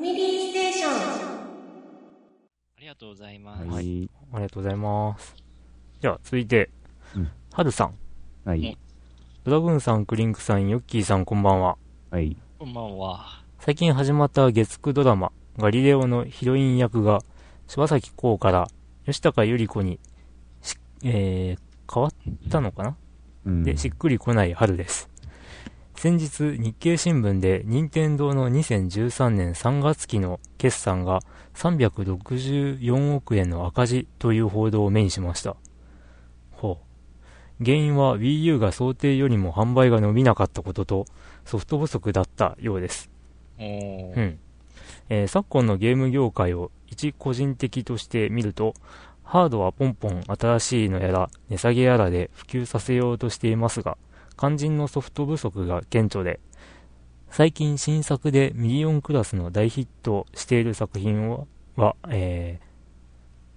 ファミリーステーション。ありがとうございます。はい。ありがとうございます。じゃあ、続いて、うんはるさん、はい。ドラグーンさん、クリンクさん、ヨッキーさん、こんばんは。はい。こんばんは。最近始まった月9ドラマ、ガリレオのヒロイン役が、柴咲コウから吉高由里子にし、えー、変わったのかな？うん。で、しっくりこない春です。先日、日経新聞で、任天堂の2013年3月期の決算が364億円の赤字という報道を目にしました。ほう。原因は Wii U が想定よりも販売が伸びなかったことと、ソフト不足だったようです。うん。えー昨今のゲーム業界を一個人的として見ると、ハードはポンポン新しいのやら値下げやらで普及させようとしていますが、肝心のソフト不足が顕著で、最近新作でミリオンクラスの大ヒットしている作品は、はえー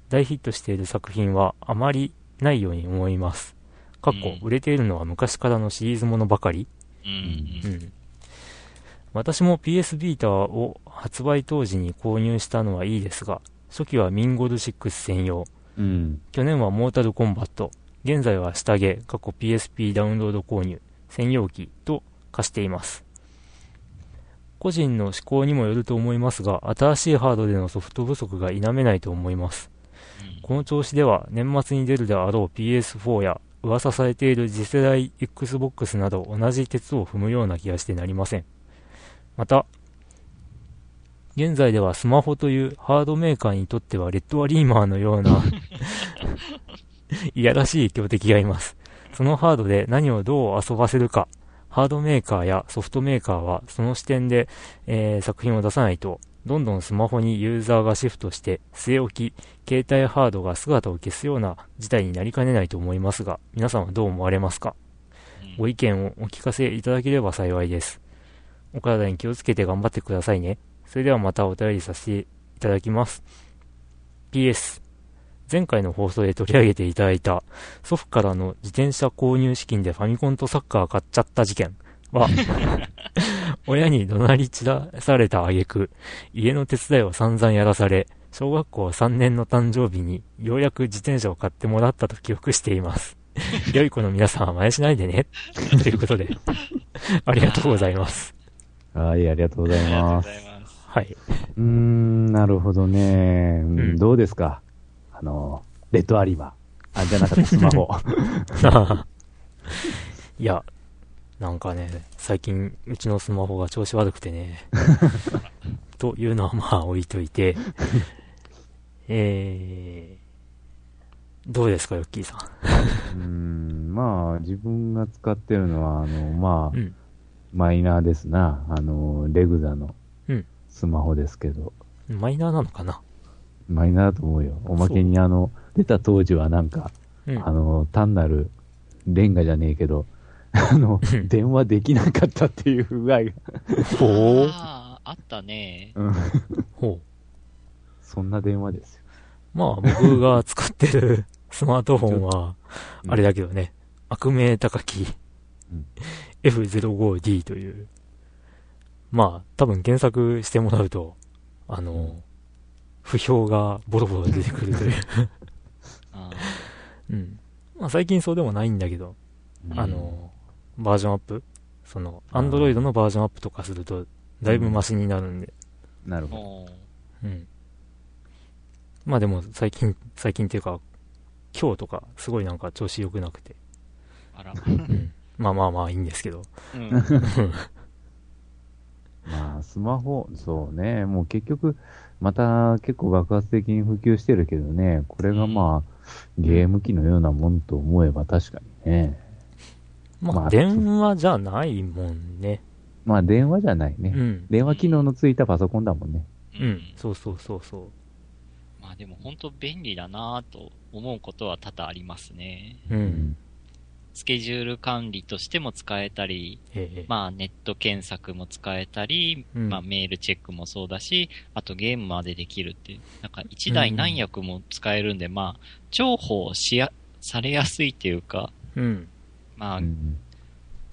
大ヒットしている作品はあまりないように思います。かっこうん売れているのは昔からのシリーズものばかりうんうん。うん。私も PS ビータを発売当時に購入したのはいいですが、初期はミンゴル6専用、うん。去年はモータルコンバット、現在は下着、過去 PSP ダウンロード購入、専用機と化しています。個人の思考にもよると思いますが、新しいハードでのソフト不足が否めないと思います。この調子では年末に出るであろう PS4 や噂されている次世代 Xbox など同じ鉄を踏むような気がしてなりません。また、現在ではスマホというハードメーカーにとってはレッドアリーマーのような いやらしい強敵がいます。そのハードで何をどう遊ばせるか、ハードメーカーやソフトメーカーはその視点で、えー作品を出さないと、どんどんスマホにユーザーがシフトして、据え置き、携帯ハードが姿を消すような事態になりかねないと思いますが、皆さんはどう思われますか？ご意見をお聞かせいただければ幸いです。お体に気をつけて頑張ってくださいね。それではまたお便りさせていただきます。PS。前回の放送で取り上げていただいた祖父からの自転車購入資金でファミコンとサッカー買っちゃった事件は、親に怒鳴り散らされた挙句、家の手伝いを散々やらされ、小学校3年の誕生日にようやく自転車を買ってもらったと記憶しています。良い子の皆さんは真似しないでね。ということで、ありがとうございます。はい、ありがとうございありがとうごます。ざいます。はい。うーん、なるほどね。うんうんどうですか？あの、レッドアリバー。あ、じゃなかった、スマホ。いや、なんかね、最近、うちのスマホが調子悪くてね。というのはまあ置いといて、えー、どうですか、ヨッキーさん？うーん、まあ、自分が使ってるのは、あの、まあ、うん。マイナーですな。あの、レグザのうんスマホですけど。マイナーなのかな？マイナーだと思うよ。おまけに、あの、出た当時はなんか、うんあ。の、単なるレンガじゃねえけど、あのうん、電話できなかったっていう不具合が、ほう。ああ、あったね。うん、ほう。そんな電話ですよ。まあ、僕が使ってる スマートフォンは、うんあれだけどね、悪名高きうん F05D という、まあ、多分検索してもらうと、あの、不評がボロボロ出てくるという。あうん。まあ、最近そうでもないんだけど、うんあの、バージョンアップその、アンドロイドのバージョンアップとかすると、だいぶマシになるんで、ーなるほど。うん。まあでも、最近、最近っていうか、今日とか、すごいなんか調子良くなくて、あら。うん。まあまあまあいいんですけど。うん。まあ、スマホ、そうね、もう結局、また結構爆発的に普及してるけどね、これがまあ、ゲーム機のようなもんと思えば確かにね。まあ、まあ電話じゃないもんね。まあ、電話じゃないうね。ん。電話機能のついたパソコンだもんね。うん。そうそうそうそう。まあでも本当便利だなぁと思うことは多々ありますね。う。。うんスケジュール管理としても使えたり、ええ。まあネット検索も使えたり、うんまあメールチェックもそうだし、あとゲームまでできるっていう、なんか一台何役も使えるんで、まあ重宝しや、されやすいっていうか、うん。まあ、うん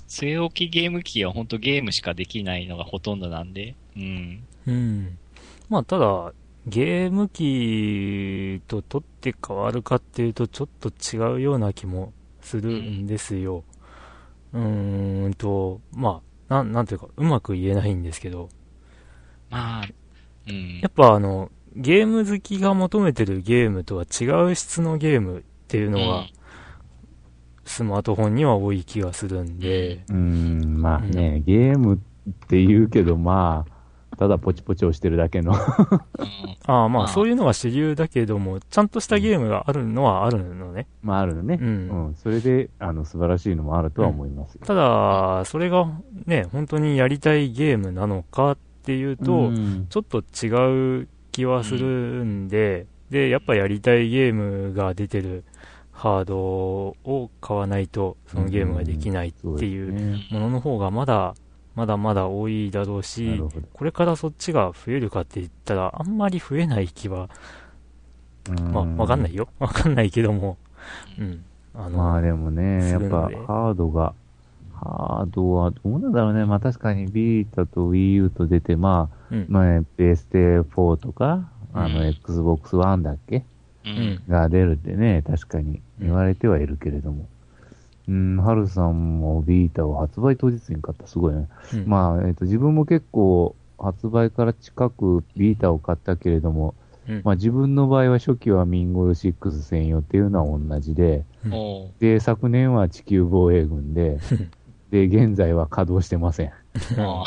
据え置きゲーム機は本当ゲームしかできないのがほとんどなんで、うん。うん。まあ、ただ、ゲーム機と取って変わるかっていうと、ちょっと違うような気もするんですよ。うーんと、まあ、なん、なんていうか、うまく言えないんですけど、まあ、うん。や。っぱあの、ゲーム好きが求めてるゲームとは違う質のゲームっていうのが、スマートフォンには多い気がするんで、うーん、まあね、ゲームって言うけど、まあ、ただポチポチ押してるだけの。うんああままああそういうのが主流だけども、ちゃんとしたゲームがあるのはあるのね。まああるのね。うんうん。それで、あの、素晴らしいのもあるとは思いますよ。ただ、それがね、本当にやりたいゲームなのかっていうと、うんちょっと違う気はするんで、で、やっぱやりたいゲームが出てるハードを買わないと、そのゲームができないっていうねものの方がまだ、まだまだ多いだろうなし。これからそっちが増えるかって言ったら、あんまり増えない気は、まあ、わかんないよ。わかんないけども、うん。あの、まあでもね、やっぱハードが、ハードはどうなんだろうね。まあ確かにビータと Wii U と出て、まあ、うん。まあ、ベーステ4とか、あの、うん Xbox One だっけ？ううんん。が出るってね、確かに言われてはいるけれども。うん、ハルさんもビータを発売当日に買った。すごいね。うん。まあ、えっ、と、自分も結構、発売から近くビータを買ったけれども、うん。まあ自分の場合は初期はミンゴル6専用っていうのは同じで、うん。で、昨年は地球防衛軍で、で、現在は稼働してません。あ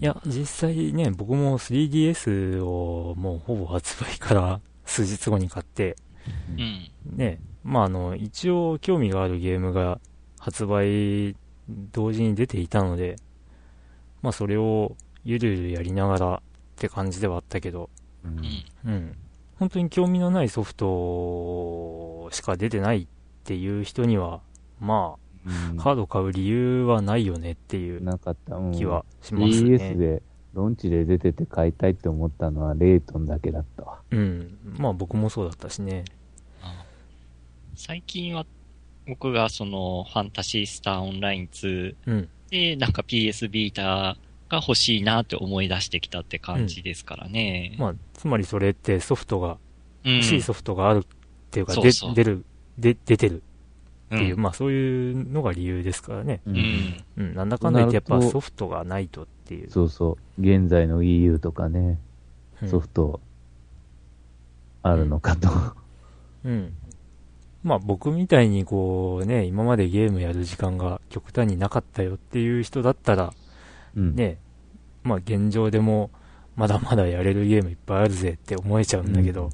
いや、実際ね、僕も 3DS をもうほぼ発売から数日後に買って、うん。ね、まああの、一応興味があるゲームが発売同時に出ていたので、まあそれをゆるゆるやりながらって感じではあったけど、うんうん。うん。本当に興味のないソフトしか出てないっていう人には、まうんあ、カード買う理由はないよねっていうなかった。うん気はします DS ね。で、ロンチで出てて買いたいって思ったのはレイトンだけだったわ。うん。まあ僕もそうだったしね。あ最近は、僕がその、ファンタシースターオンライン2うん。で、なんか PS ビータが欲しいなって思い出してきたって感じですからね。まあ、つまりそれってソフトが、うん、欲しいソフトがあるっていうか、うそう出る、で、出てるっていう、うんまあそういうのが理由ですからね。ううん。うん。なんだかんだ言ってやっぱソフトがないとっていう。そうそう。現在の Wii U とかね、うんソフト、あるのかと。うん。まあ僕みたいにこうね、今までゲームやる時間が極端になかったよっていう人だったら、うん。ね、まあ現状でもまだまだやれるゲームいっぱいあるぜって思えちゃうんだけど、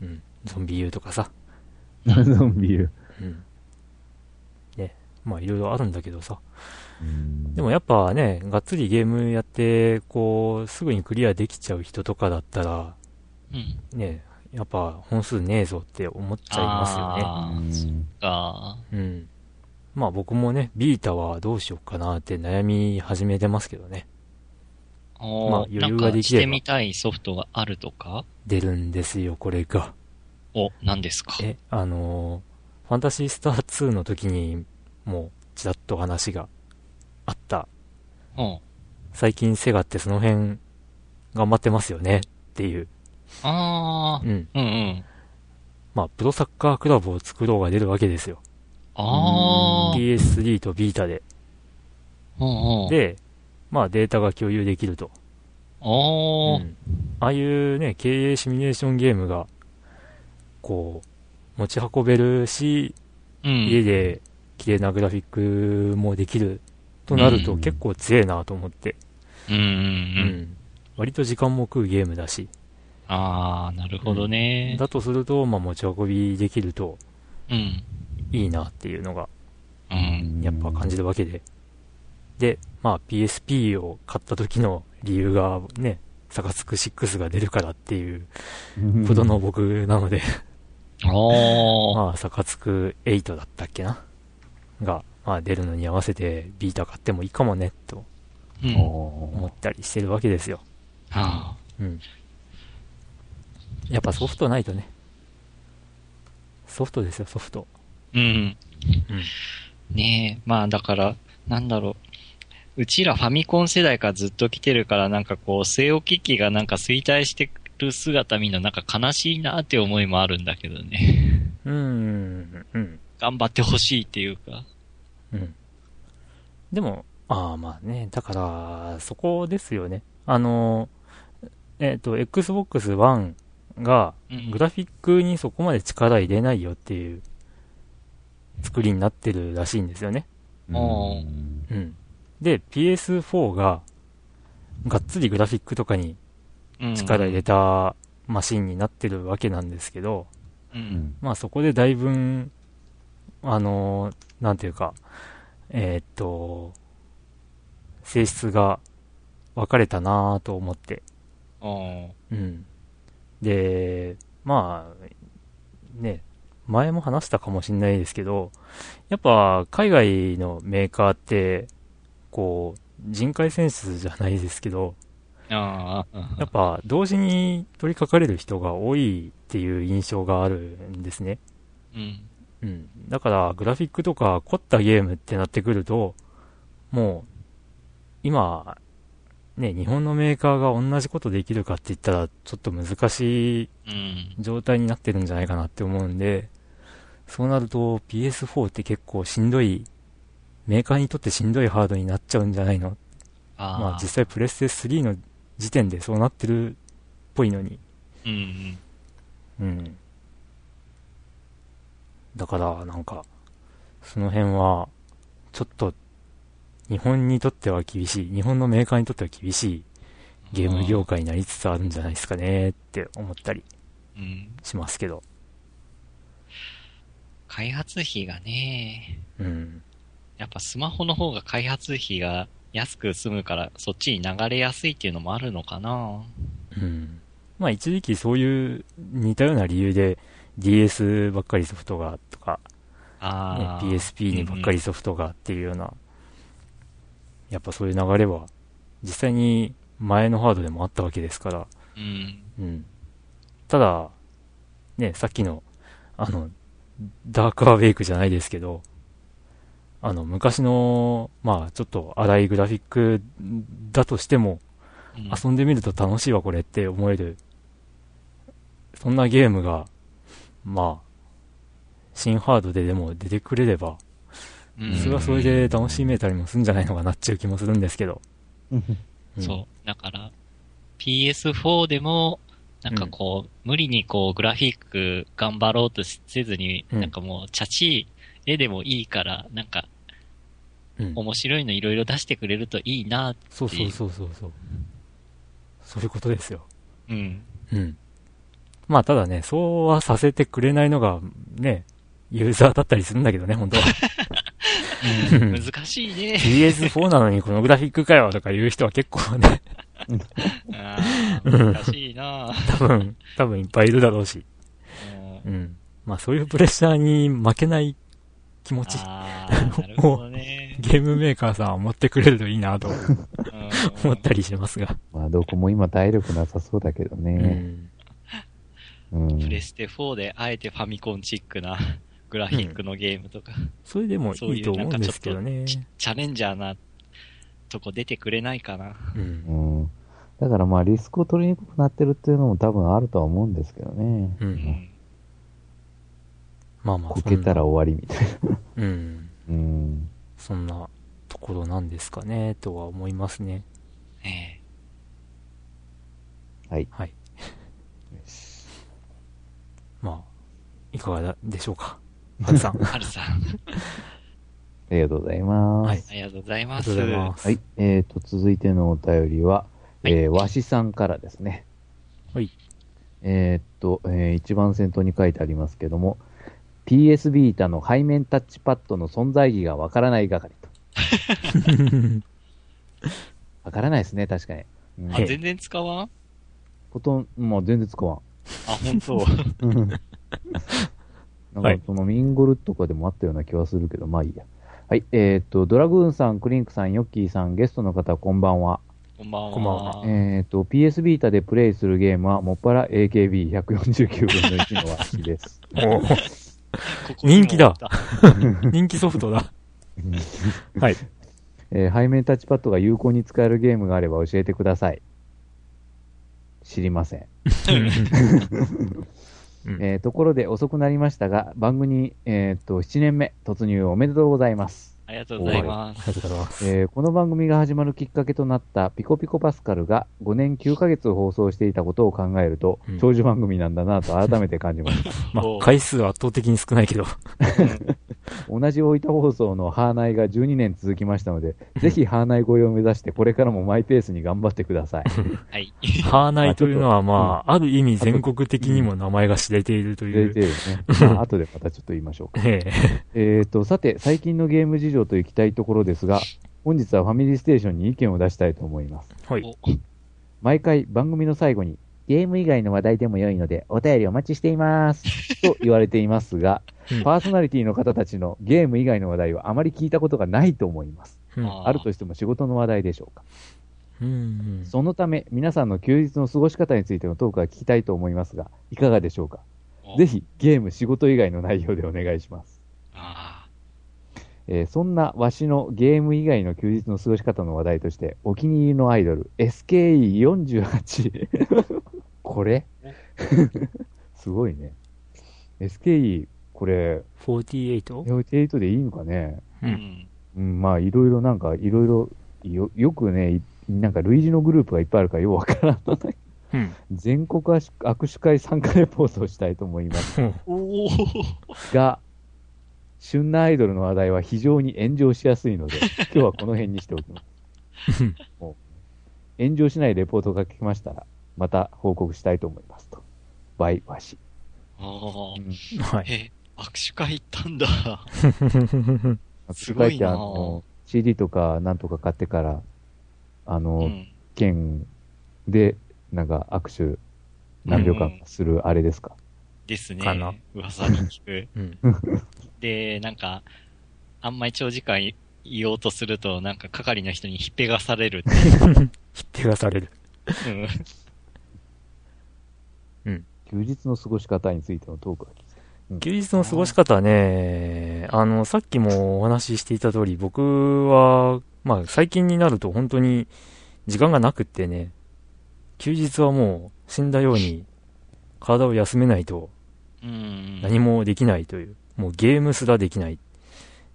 うん。ゾンビ U とかさ、ゾンビ U。うん。ね、まあいろいろあるんだけどさ。うんでもやっぱね、がっつりゲームやって、こう、すぐにクリアできちゃう人とかだったら、うん。ね、やっぱ本数ねえぞって思っちゃいますよね。あーそっか。うん。まあ僕もね、ビータはどうしようかなって悩み始めてますけどね。まあ余裕がなんかできればしてみたいソフトがあるとか？出るんですよ、これが。お、何ですか？え、あのーファンタシースター2の時に、もう、ちらっと話があった。うん。最近セガってその辺、頑張ってますよねっていう。あー、うん。うんうん。まあ、プロサッカークラブを作ろうが出るわけですよ。あー。PS3 とビータで。うんうん。で、まあデータが共有できると。おー。うんああいうね、経営シミュレーションゲームが、こう、持ち運べるし、うん。家で綺麗なグラフィックもできるとなるとうん結構強えなと思って。うんうんう。うんん。割と時間も食うゲームだし。あー、なるほどね。だとすると、まあ持ち運びできるとうん。いいなっていうのが、うん。やっぱ感じるわけで。で、まあ PSP を買った時の理由がね、サカツク6が出るからっていうことの僕なので、おー。まあ、サカツク8だったっけな？が、まあ出るのに合わせてビータ買ってもいいかもね、とうん。思おったりしてるわけですよ。あうん。やっぱソフトないとね。ソフトですよ、ソフト。ーうん。うん。ねえ、まあだから、なんだろう。うちらファミコン世代からずっと来てるから、なんかこう、据え置き機がなんか衰退してる姿見るのなんか悲しいなって思いもあるんだけどね。うーん、うん、頑張ってほしいっていうか。うん。でも、ああ、まあね、だから、そこですよね。あの、えっ、と、Xbox One が、うんグラフィックにそこまで力入れないよっていう作りになってるらしいんですよね。うんうん。で、PS4 が、がっつりグラフィックとかにうん力入れたマシンになってるわけなんですけど、まあそこでだいぶん、あのーなんていうか、えーっと、性質が分かれたなぁと思って。うん。で、まあ、ね、前も話したかもしれないですけど、やっぱ海外のメーカーって、こう、人海戦術じゃないですけど、やっぱ同時に取り掛かれる人が多いっていう印象があるんですね。うん。うん。だから、グラフィックとか凝ったゲームってなってくると、もう、今、ね、日本のメーカーが同じことできるかって言ったら、ちょっと難しいうん。状態になってるんじゃないかなって思うんで、そうなると PS4 って結構しんどい、メーカーにとってしんどいハードになっちゃうんじゃないの？まあ実際プレステ3の時点でそうなってるっぽいのに。うんうん。うん。だから、なんか、その辺は、ちょっと、日本にとっては厳しい、日本のメーカーにとっては厳しいゲーム業界になりつつあるんじゃないですかねって思ったりうん。しますけど。開発費がね、うん。やっぱスマホの方が開発費が安く済むから、そっちに流れやすいっていうのもあるのかなうん。まあ一時期そういう似たような理由で DS ばっかりソフトがとか、ね。PSP にばっかりソフトがっていうような、やっぱそういう流れは実際に前のハードでもあったわけですから、うん。うん。ただ、ね、さっきの、あの、ダークアウェイクじゃないですけど、あの、昔の、まあ、ちょっと荒いグラフィックだとしても、うん遊んでみると楽しいわ、これって思える、そんなゲームが、まあ、新ハードででも出てくれれば、うんそれはそれで楽しめたりもするんじゃないのかなっていう気もするんですけど。うんそう。だから、PS4 でも、なんかこう、無理にこう、グラフィック頑張ろうとせずに、うんなんかもう、チャチい絵でもいいから、なんか、うん面白いのいろいろ出してくれるといいな、そうそうそうそうそう。そういうことですよ。うん。うん。まあ、ただね、そうはさせてくれないのが、ね、ユーザーだったりするんだけどね、本当は。うん難しいね。PS4 なのにこのグラフィックかよとか言う人は結構ね、難しいな多分、多分いっぱいいるだろうし。うんうん。まあ、そういうプレッシャーに負けない気持ち、あーなるほどね。ゲームメーカーさんは持ってくれるといいなとうん思ったりしますが。まあ、どこも今体力なさそうだけどうね。ん。うん。プレステ4であえてファミコンチックなグラフィックのゲームとか、それでもそういいと思うんですけどね。とチチャレンジャーなとこ出てくれないかな。うんう。ん。だからまあ、リスクを取りにくくなってるっていうのも多分あるとは思うんですけどね。う。うんん。まあまあ、こけたら終わりみたいな。うん。うん。そんなところなんですかね、とは思いますね。えはい。はい。まあ、いかがだでしょうか。ハルさん。えはるさん、ありがとうございます。はいありがとうございます。はい。えーと、続いてのお便りは、はいえーわしさんからですね。はい。えーっと、えー一番先頭に書いてありますけども、PS ビータの背面タッチパッドの存在意義がわからない係と。わからないですね、確かに。うんあ、全然使わん？ことん、まあ全然使わん。あ、本当。はいなんかそのミンゴルとかでもあったような気はするけど、まあいいや。はい。えーっと、ドラグーンさん、クリンクさん、ヨッキーさん、ゲストの方、こんばんは。こんばんは。こんばんはえーっと、PS ビータでプレイするゲームは、もっぱら AKB149 分の1のわしです。人気 だ。人気ソフトだ。はい。えー背面タッチパッドが有効に使えるゲームがあれば教えてください。知りません。うんえーところで遅くなりましたが、番組に、えーっと、7年目突入おめでとうございます。ありがとうございます。えーこの番組が始まるきっかけとなったピコピコパスカルが5年9ヶ月放送していたことを考えると、うん長寿番組なんだなと改めて感じました。まあお、回数は圧倒的に少ないけど。同じ大分放送のハーナイが12年続きましたので、ぜひハーナイ超えを目指してこれからもマイペースに頑張ってください。はい。ハーナイというのは、まあ、ある意味全国的にも名前が知れているという。出てるね。まあ後でまたちょっと言いましょうか。えええーと、さて、最近のゲーム事情といきたいところですが、本日はファミリーステーションに意見を出したいと思います。はい。お毎回番組の最後に、ゲーム以外の話題でも良いので、お便りお待ちしています。と言われていますが、うんパーソナリティの方たちのゲーム以外の話題はあまり聞いたことがないと思います。うんあるとしても仕事の話題でしょうか。うんそのため、皆さんの休日の過ごし方についてのトークが聞きたいと思いますが、いかがでしょうか？おぜひ、ゲーム、仕事以外の内容でお願いします。あえーそんなわしのゲーム以外の休日の過ごし方の話題として、お気に入りのアイドル、SKE48。これ？すごいね。SKE、これ、48? 48でいいのかね？ーううんん。うん、まあ、いろいろなんか、いろいろ、よ、よくね、いなんか類似のグループがいっぱいあるからようわからない。うん。全国握手会参加レポートをしたいと思いますおお。が、旬なアイドルの話題は非常に炎上しやすいので、今日はこの辺にしておきます。炎上しないレポートが聞きましたら、また報告したいと思いますと。バイワシ。ああう。んはい。え、握手会行ったんだ。す 握手ごいな会ってあの、CD とかなんとか買ってから、あうの、ん。券で、なんか握手何秒間するあれですか？ですねかな。噂に聞く。うん。で、なんか、あんまり長時間言おうとすると、なんか係の人にひっぺがされるって。ひっぺがされる。うん休日の過ごし方についてのトークが聞きたい。休日の過ごし方はね、あの、さっきもお話ししていた通り、僕は、まあ、最近になると本当に時間がなくってね、休日はもう死んだように体を休めないとうん。何もできないという、もうゲームすらできない。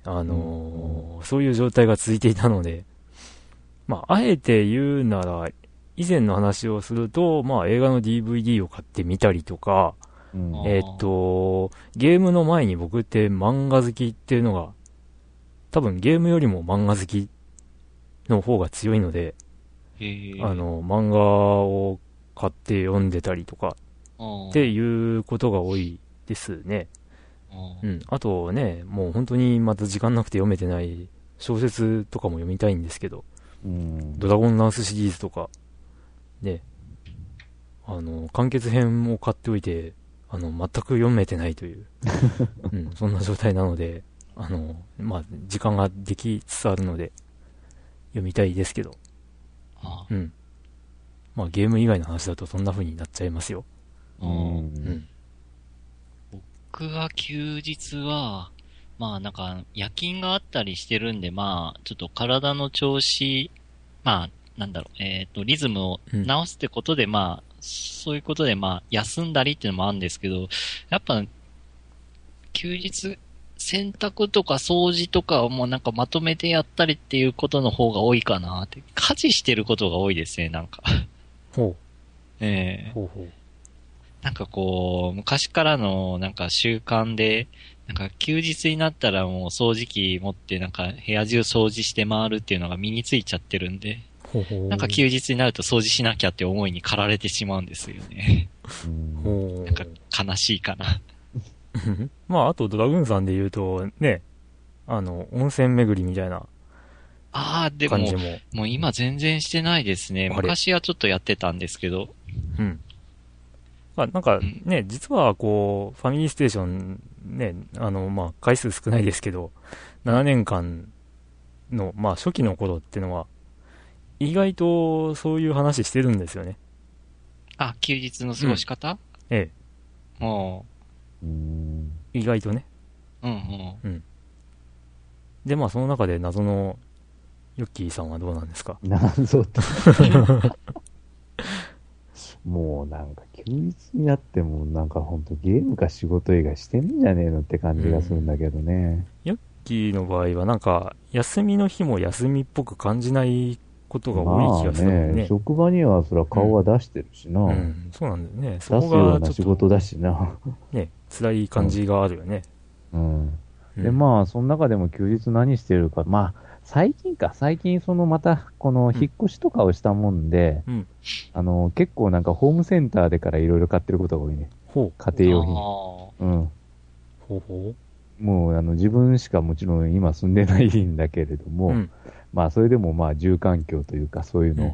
あのーそういう状態が続いていたので、まあ、あえて言うなら、以前の話をすると、まあ、映画の DVD を買ってみたりとか、うん。えー。っと、ゲームの前に僕って漫画好きっていうのが、多分ゲームよりも漫画好きの方が強いので、あ、の、漫画を買って読んでたりとかっっていうことが多いですね。うん。あとね、もう本当にまた時間なくて読めてない小説とかも読みたいんですけど、うん。ドラゴンランスシリーズとか、ね、あの、完結編を買っておいて、あの、全く読めてないという、うん、そんな状態なので、あの、まあ、時間ができつつあるので、読みたいですけど、あうん。まあ、ゲーム以外の話だとそんな風になっちゃいますよ。うんん。僕は休日は、まあなんか夜勤があったりしてるんで、まあちょっと体の調子、まあなんだろう、えっ、と、リズムを直すってことで、まあ、そういうことでまあ休んだりっていうのもあるんですけど、やっぱ休日、洗濯とか掃除とかをもうなんかまとめてやったりっていうことの方が多いかなって。家事してることが多いですね、なんか。ほ ええう、ほうほう。なんかこう、昔からのなんか習慣で、なんか休日になったらもう掃除機持ってなんか部屋中掃除して回るっていうのが身についちゃってるんで。なんか休日になると掃除しなきゃって思いに駆られてしまうんですよね。なんか悲しいかな。まあ、あとドラグーンさんで言うと、ね、あの、温泉巡りみたいなああ、でも感じ、も。もう今全然してないですね。昔はちょっとやってたんですけど。うん。まあ、なんかね、実はこう、ファミリーステーション、ね、あの、まあ、回数少ないですけど、7年間の、まあ、初期の頃っていうのは、意外とそういう話してるんですよね。あ、休日の過ごし方、えもうんえ、意外とね。う、うんうん。で、まあ、その中で謎のヨッキーさんはどうなんですか？謎って。もうなんか休日になってもなんかほんとゲームか仕事以外してんじゃねえのって感じがするんだけどね。ヨッキーの場合はなんか、休みの日も休みっぽく感じないことが多い気がするもんまあね。職場にはそら顔は出してるしな。うん、そうなんだよね。そ出すようなこがちょっと仕事だしな。ね、辛い感じがあるよね。うん。うんで、まあ、その中でも休日何してるか、まあ、最近か、最近そのまた、この引っ越しとかをしたもんで、うんあの、結構なんかホームセンターでからいろいろ買ってることが多いね。ほう、家庭用品。あうん。ほうほもう、あの、自分しかもちろん今住んでないんだけれどう。も、うん。まあ、それでもまあ、住環境というか、そういうの、うん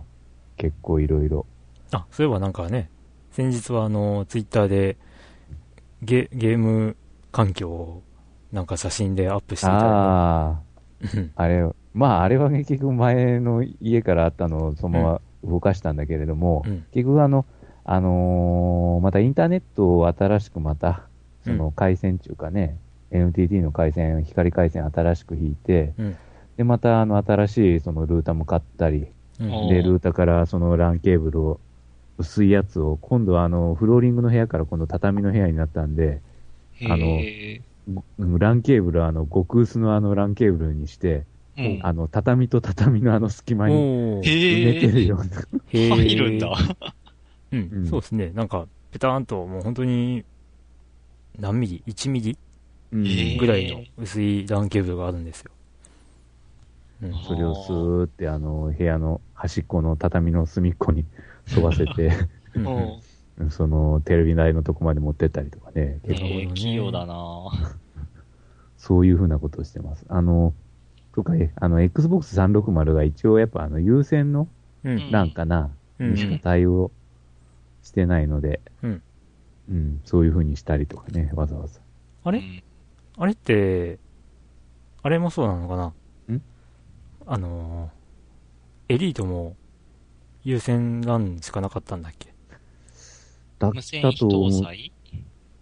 結構いろいろ。あ、そういえばなんかね、先日はあの、ツイッターで、ゲ、ゲーム環境を、なんか写真でアップしていたああ、うんあれ、まあ、あれは結局前の家からあったのをそのまま動かしたんだけれども、うん。結局あの、あのーまたインターネットを新しくまた、その回線っていうかね、NTT の回線、光回線新しく引いて、うん。で、またあの新しいそのルーターも買ったり、うん。おで、ルーターからその LAN ケーブルを、薄いやつを、今度はあの、フローリングの部屋から今度畳の部屋になったんで、ー。あの LAN ケーブルはあの、極薄のあの LAN ケーブルにして、ーうん。あの、畳と畳のあの隙間に埋めてるような。入るんだ。うん、うん。そうですね。なんか、ペターンと、もう本当に、何ミリ ?1 ミリ？ぐらいの薄い LAN ケーブルがあるんですよ。うん。それをスーってあの、部屋の端っこの畳の隅っこに沿わせて、そのテレビ台のとこまで持ってったりとかね、結構えー器用だな。そういうふうなことをしてます。あの、とか、えあの、Xbox 360が一応やっぱあの、有線のうん。なんかな、うん。にしか対応してないので、うん。うん。そういうふうにしたりとかね、わざわざ。あれ？うんあれって、あれもそうなのかな？ん？あのー、エリートも優先 LAN しかなかったんだっけ？だっ無線た非と思う。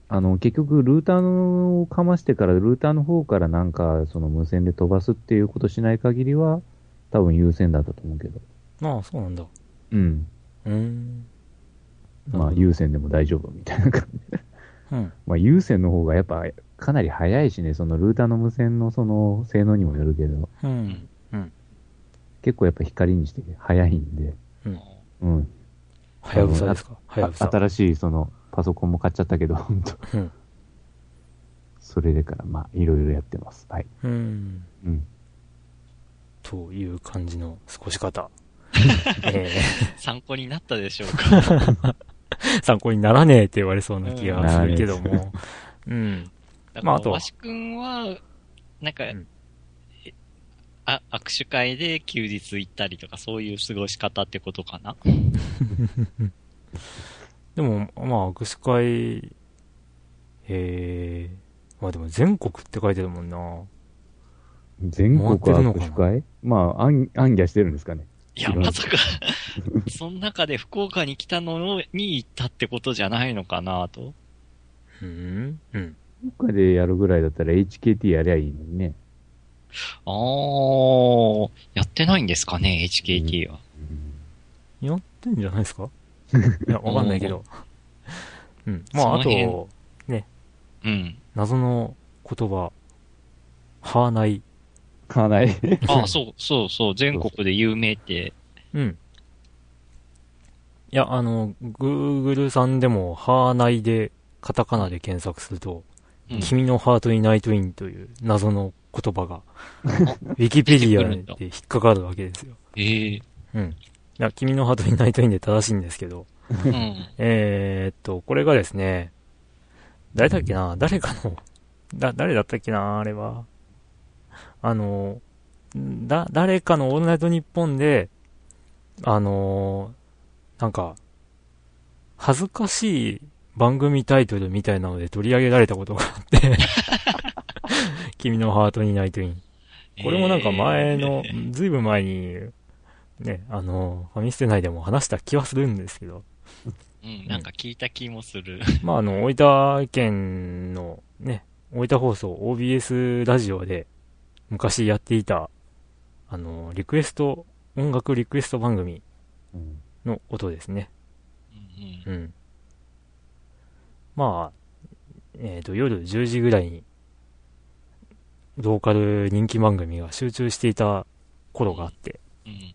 あの、結局、ルーターのをかましてから、ルーターの方からなんか、その無線で飛ばすっていうことしない限りは、多分優先だったと思うけど。ああ、そうなんだ。うん。うーん。まあ、有線でも大丈夫みたいな感じ。うん。まあ、有線の方がやっぱ、かなり早いしね、そのルーターの無線のその性能にもよるけど、うん。結構やっぱ光にして早いんで、うん。うん。はやぶさですか？はやあぶさ。新しいそのパソコンも買っちゃったけど、本当うん。それでから、まあ、いろいろやってます。はい。うん。うん。という感じの過ごし方。え参考になったでしょうかー 参考にならねえって言われそうな気がするけども。うん。だまああとはくんは、なんか、うんえあ、握手会で休日行ったりとか、そういう過ごし方ってことかな？でも、まあ、握手会、えー、まあでも全国って書いてるもんな。全国握手会？まあ、あん、暗記してるんですかね。いや、まさか、その中で福岡に来たのに行ったってことじゃないのかなと。うん？うん。どっかでやるぐらいだったら HKT やりゃいいのにね。あー、やってないんですかね、HKT は。やってんじゃないですか？いや、わかんないけど。うん。まあ、あと、うん。謎の言葉、はーない。買わない。あそうそうそう、全国で有名って。うん。いや、あの、Google さんでも、はーないで、カタカナで検索すると、うん、君のハートにナイトインという謎の言葉が、ウィキペディアで引っかかるわけですよ。ええうん。いや、君のハートにナイトインで正しいんですけど、うん。えーっと、これがですね、誰だっけな？誰かの、だ、誰だったっけなあれは。あの、だ、誰かのオールナイトニッポンで、あの、なんか、恥ずかしい番組タイトルみたいなので取り上げられたことがあって、君のハートにナイトイン。これもなんか前の、ずいぶん前に、ね、あの、ファミステ内でも話した気はするんですけど、うん、なんか聞いた気もする。まあ、あの、大分県のね、大分放送 OBS ラジオで昔やっていたあの、リクエスト、音楽リクエスト番組うん。の音ですね。うん。まあ、えっ、と、夜10時ぐらいに、ローカル人気番組が集中していた頃があって、うん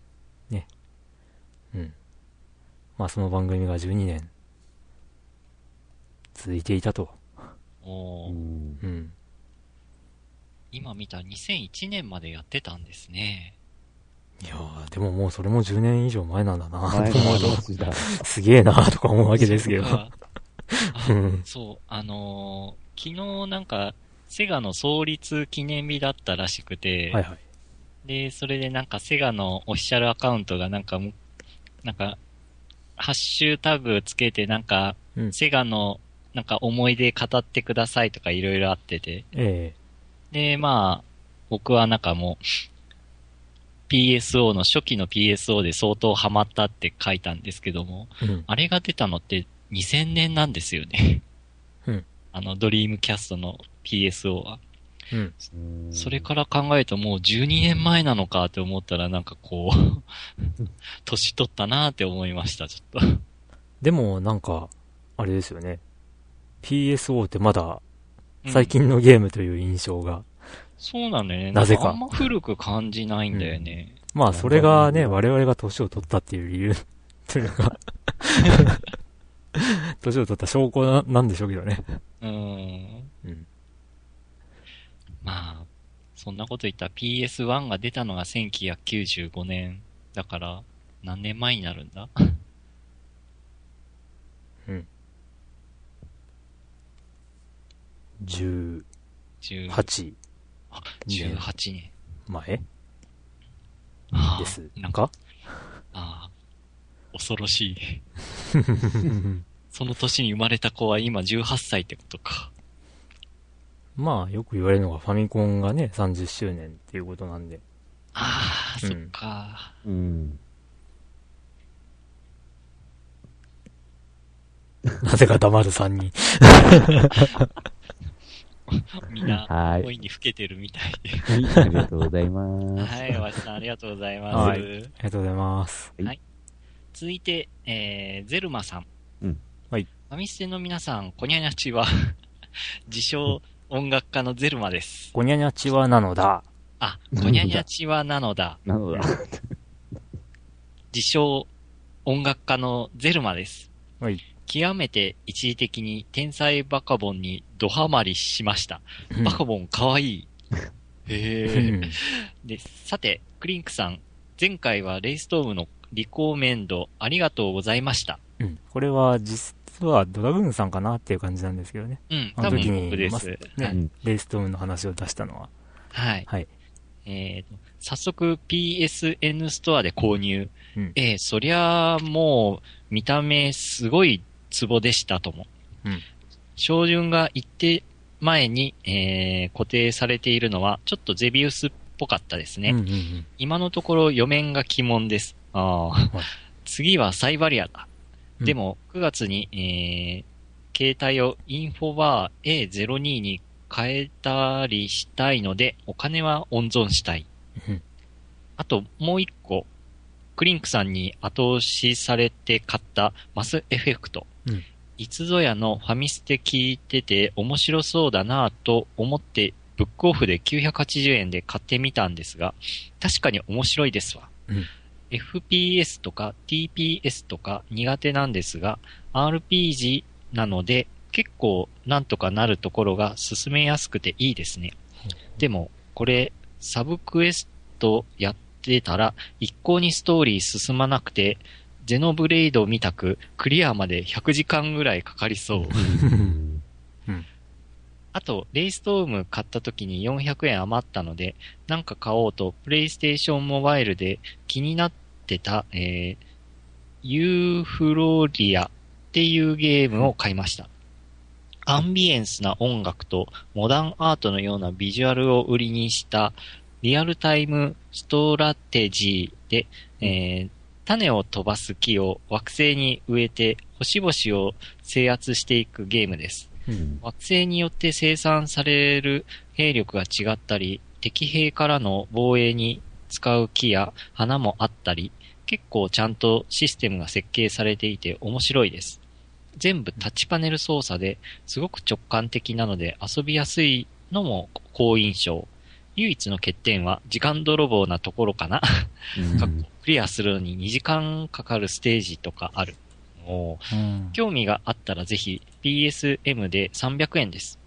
うん。まあ、その番組が12年、続いていたと。うん。今見た2001年までやってたんですね。いやー、でももうそれも10年以上前なんだな前のと思うと。すげえなとか思うわけですけど。そうんあそう、あのー昨日なんか、セガの創立記念日だったらしくて、はいはい。で、それでなんかセガのオフィシャルアカウントがなんかむ、なんか、ハッシュタグつけてなんか、うんセガのなんか思い出語ってくださいとかいろいろあってて、えで、まあ、僕はなんかもう、PSO の初期の PSO で相当ハマったって書いたんですけども、えうん。あれが出たのって2000年なんですよね。うん あの、ドリームキャストの PSO は。うん。うんそれから考えるともう12年前なのかって思ったらなんかこう、年取ったなって思いました、ちょっと。でも、なんか、あれですよね。PSO ってまだ、うん最近のゲームという印象が。そうなんだよね。なぜかんあんま古く感じないんだよね。まあ、それがね、我々が年を取ったっていう理由というのが、年を取った証拠ななんでしょうけどね。うーん。うん。まあ、そんなこと言ったら PS1 が出たのが1995年だから、何年前になるんだ？18 ?18 18年。前？ですなんか、か？ああ、恐ろしい。その年に生まれた子は今18歳ってことか。まあ、よく言われるのがファミコンがね、30周年っていうことなんで。ああ、うんそっか。うん。なぜか黙る3人。みんな、はい恋に老けてるみたいで。はい、ありがとうございます。はい、わしさんありがとうございます。はいありがとうございます。続いて、えー、ゼルマさん。うんはい。ファミステの皆さん、こにゃにゃちは、自称音楽家のゼルマです。ゴニャニャチワなのだ。あ、こにゃにゃちはなのだ。なのだ。自称音楽家のゼルマです。はい。極めて一時的に天才バカボンにドハマりしました。バカボンかわいい。へうーんで、さて、クリンクさん、前回はレイストームのリコーメンドありがとうございました。うん。これは実はドラグーンさんかなっていう感じなんですけどね。うん、あ多分僕です。ねはい。レイストームの話を出したのは。はい。はい。えーと、早速 PSN ストアで購入。うんえーそりゃあもう見た目すごいツボでしたとも。うん照準が一定前に、えー固定されているのはちょっとゼビウスっぽかったですね。うんうんうん。今のところ余面が鬼門です。ああ、はい 次はサイバリアだ。うんでも、9月に、えー、携帯をインフォバー A02 に変えたりしたいので、お金は温存したい。うんあと、もう一個、クリンクさんに後押しされて買ったマスエフェクト。うんいつぞやのファミステ聞いてて面白そうだなぁと思って、ブックオフで980円で買ってみたんですが、確かに面白いですわ。うん FPS とか TPS とか苦手なんですが、RPG なので結構なんとかなるところが進めやすくていいですね。でも、これ、サブクエストやってたら一向にストーリー進まなくて、ゼノブレイドみたくクリアまで100時間ぐらいかかりそう。あと、レイストーム買った時に400円余ったので、なんか買おうと、プレイステーションモバイルで気になってた、えー、ユーフロリアっていうゲームを買いました。アンビエンスな音楽とモダンアートのようなビジュアルを売りにしたリアルタイムストラテジーで、えー種を飛ばす木を惑星に植えて星々を制圧していくゲームです。うん惑星によって生産される兵力が違ったり、敵兵からの防衛に使う木や花もあったり、結構ちゃんとシステムが設計されていて面白いです。全部タッチパネル操作ですごく直感的なので遊びやすいのも好印象。唯一の欠点は時間泥棒なところかな。うんクリアするのに2時間かかるステージとかある。うん。興味があったらぜひ PSM で300円です。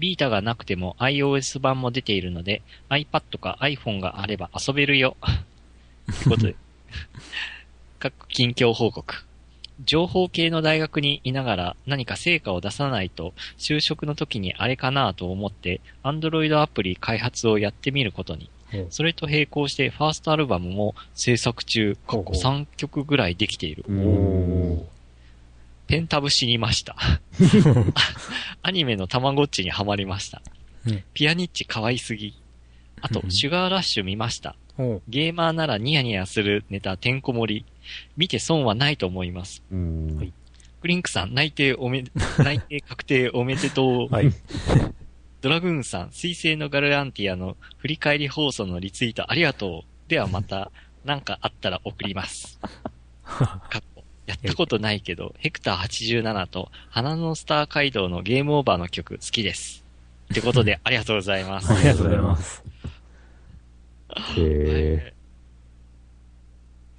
ビータがなくても iOS 版も出ているので iPad か iPhone があれば遊べるよ。ってことで。かっこ近況報告。情報系の大学にいながら何か成果を出さないと就職の時にあれかなと思って Android アプリ開発をやってみることに。それと並行してファーストアルバムも制作中、過去ほうほう3曲ぐらいできている。ペンタブ死にました。アニメのたまごっちにはまりましたうん。ピアニッチ可愛すぎ。あとう、んシュガーラッシュ見ました。ほゲーマーならニヤニヤするネタてんこ盛り。見て損はないと思います。うんはいクリンクさん、内定おめ、内定確定おめでとう。う。はい。ドラグーンさん、水星のガルアンティアの振り返り放送のリツイートありがとう。ではまた、なんかあったら送ります。かっこやったことないけど、ヘクター87と花のスター街道のゲームオーバーの曲好きです。ってことで、ありがとうございます。ありがとうございます。へうん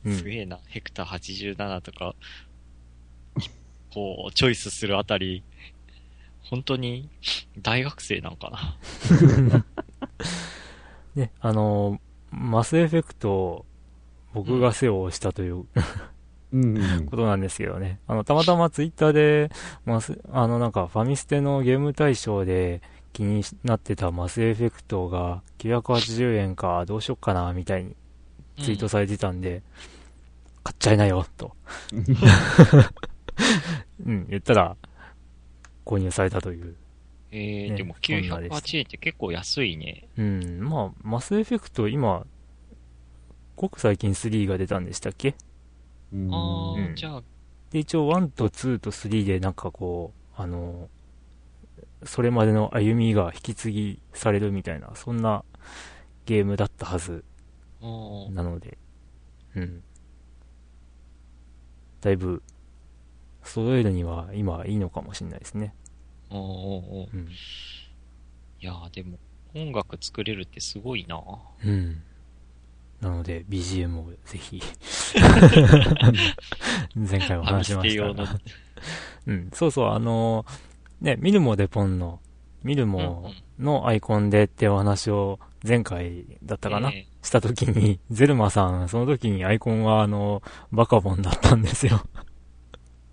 すげえな、ヘクター87とか、こう、チョイスするあたり、本当に大学生なんかな。ね、あの、マスエフェクトを僕が世話をしたというーうんうんことなんですけどね。あの、たまたまツイッターで、マス、あの、なんかファミステのゲーム大賞で気になってたマスエフェクトが980円かどうしよっかな、みたいにツイートされてたんで、買っちゃいなよ、と。うん、言ったら、購入されたという。えー、ねでもそんなです908円って結構安いね。うん、まあ、マスエフェクト今、ごく最近3が出たんでしたっけ？うんあー、うんじゃあ、で、一応1と2と3でなんかこう、あの、それまでの歩みが引き継ぎされるみたいな、そんなゲームだったはずなので、うん。だいぶ、揃えるには今いいのかもしれないですね。おーおうん。いやーでも、音楽作れるってすごいなうん。なので、BGM をぜひ、前回お話しましたが。うん、そうそう、あのね、ミルモデポンの、ミルモのアイコンでってお話を前回だったかな、えした時に、ゼルマさん、その時にアイコンはあの、バカボンだったんですよ。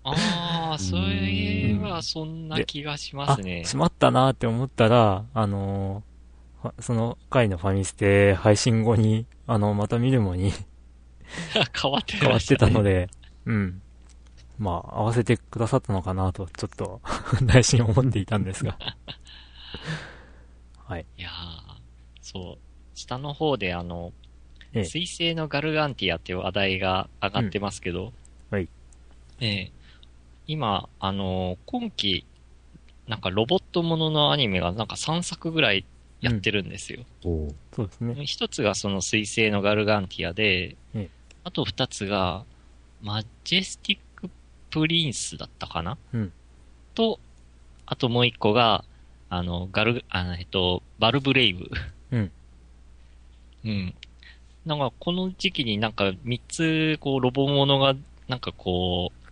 ああ、それはそんな気がしますあね、。しまったなって思ったら、あのその回のファミステ配信後に、あの、またミルモに 変わって変わってたね。ので、うん。まあ、合わせてくださったのかなと、ちょっと、内心思っていたんですが。はい。いやーそう。下の方であの、ええ水星のガルガンティアっていう話題が上がってますけど、うんはい。ええ今、あの、今期、なんかロボットもののアニメがなんか3作ぐらいやってるんですよ。おうそうですね。一つがその水星のガルガンティアで、ええあと二つが、マジェスティックプリンスだったかな？うんと、あともう一個が、あの、ガル、あの、えっと、ヴァルヴレイヴ。うん。うん。なんか、この時期になんか三つ、こう、ロボものが、なんかこう、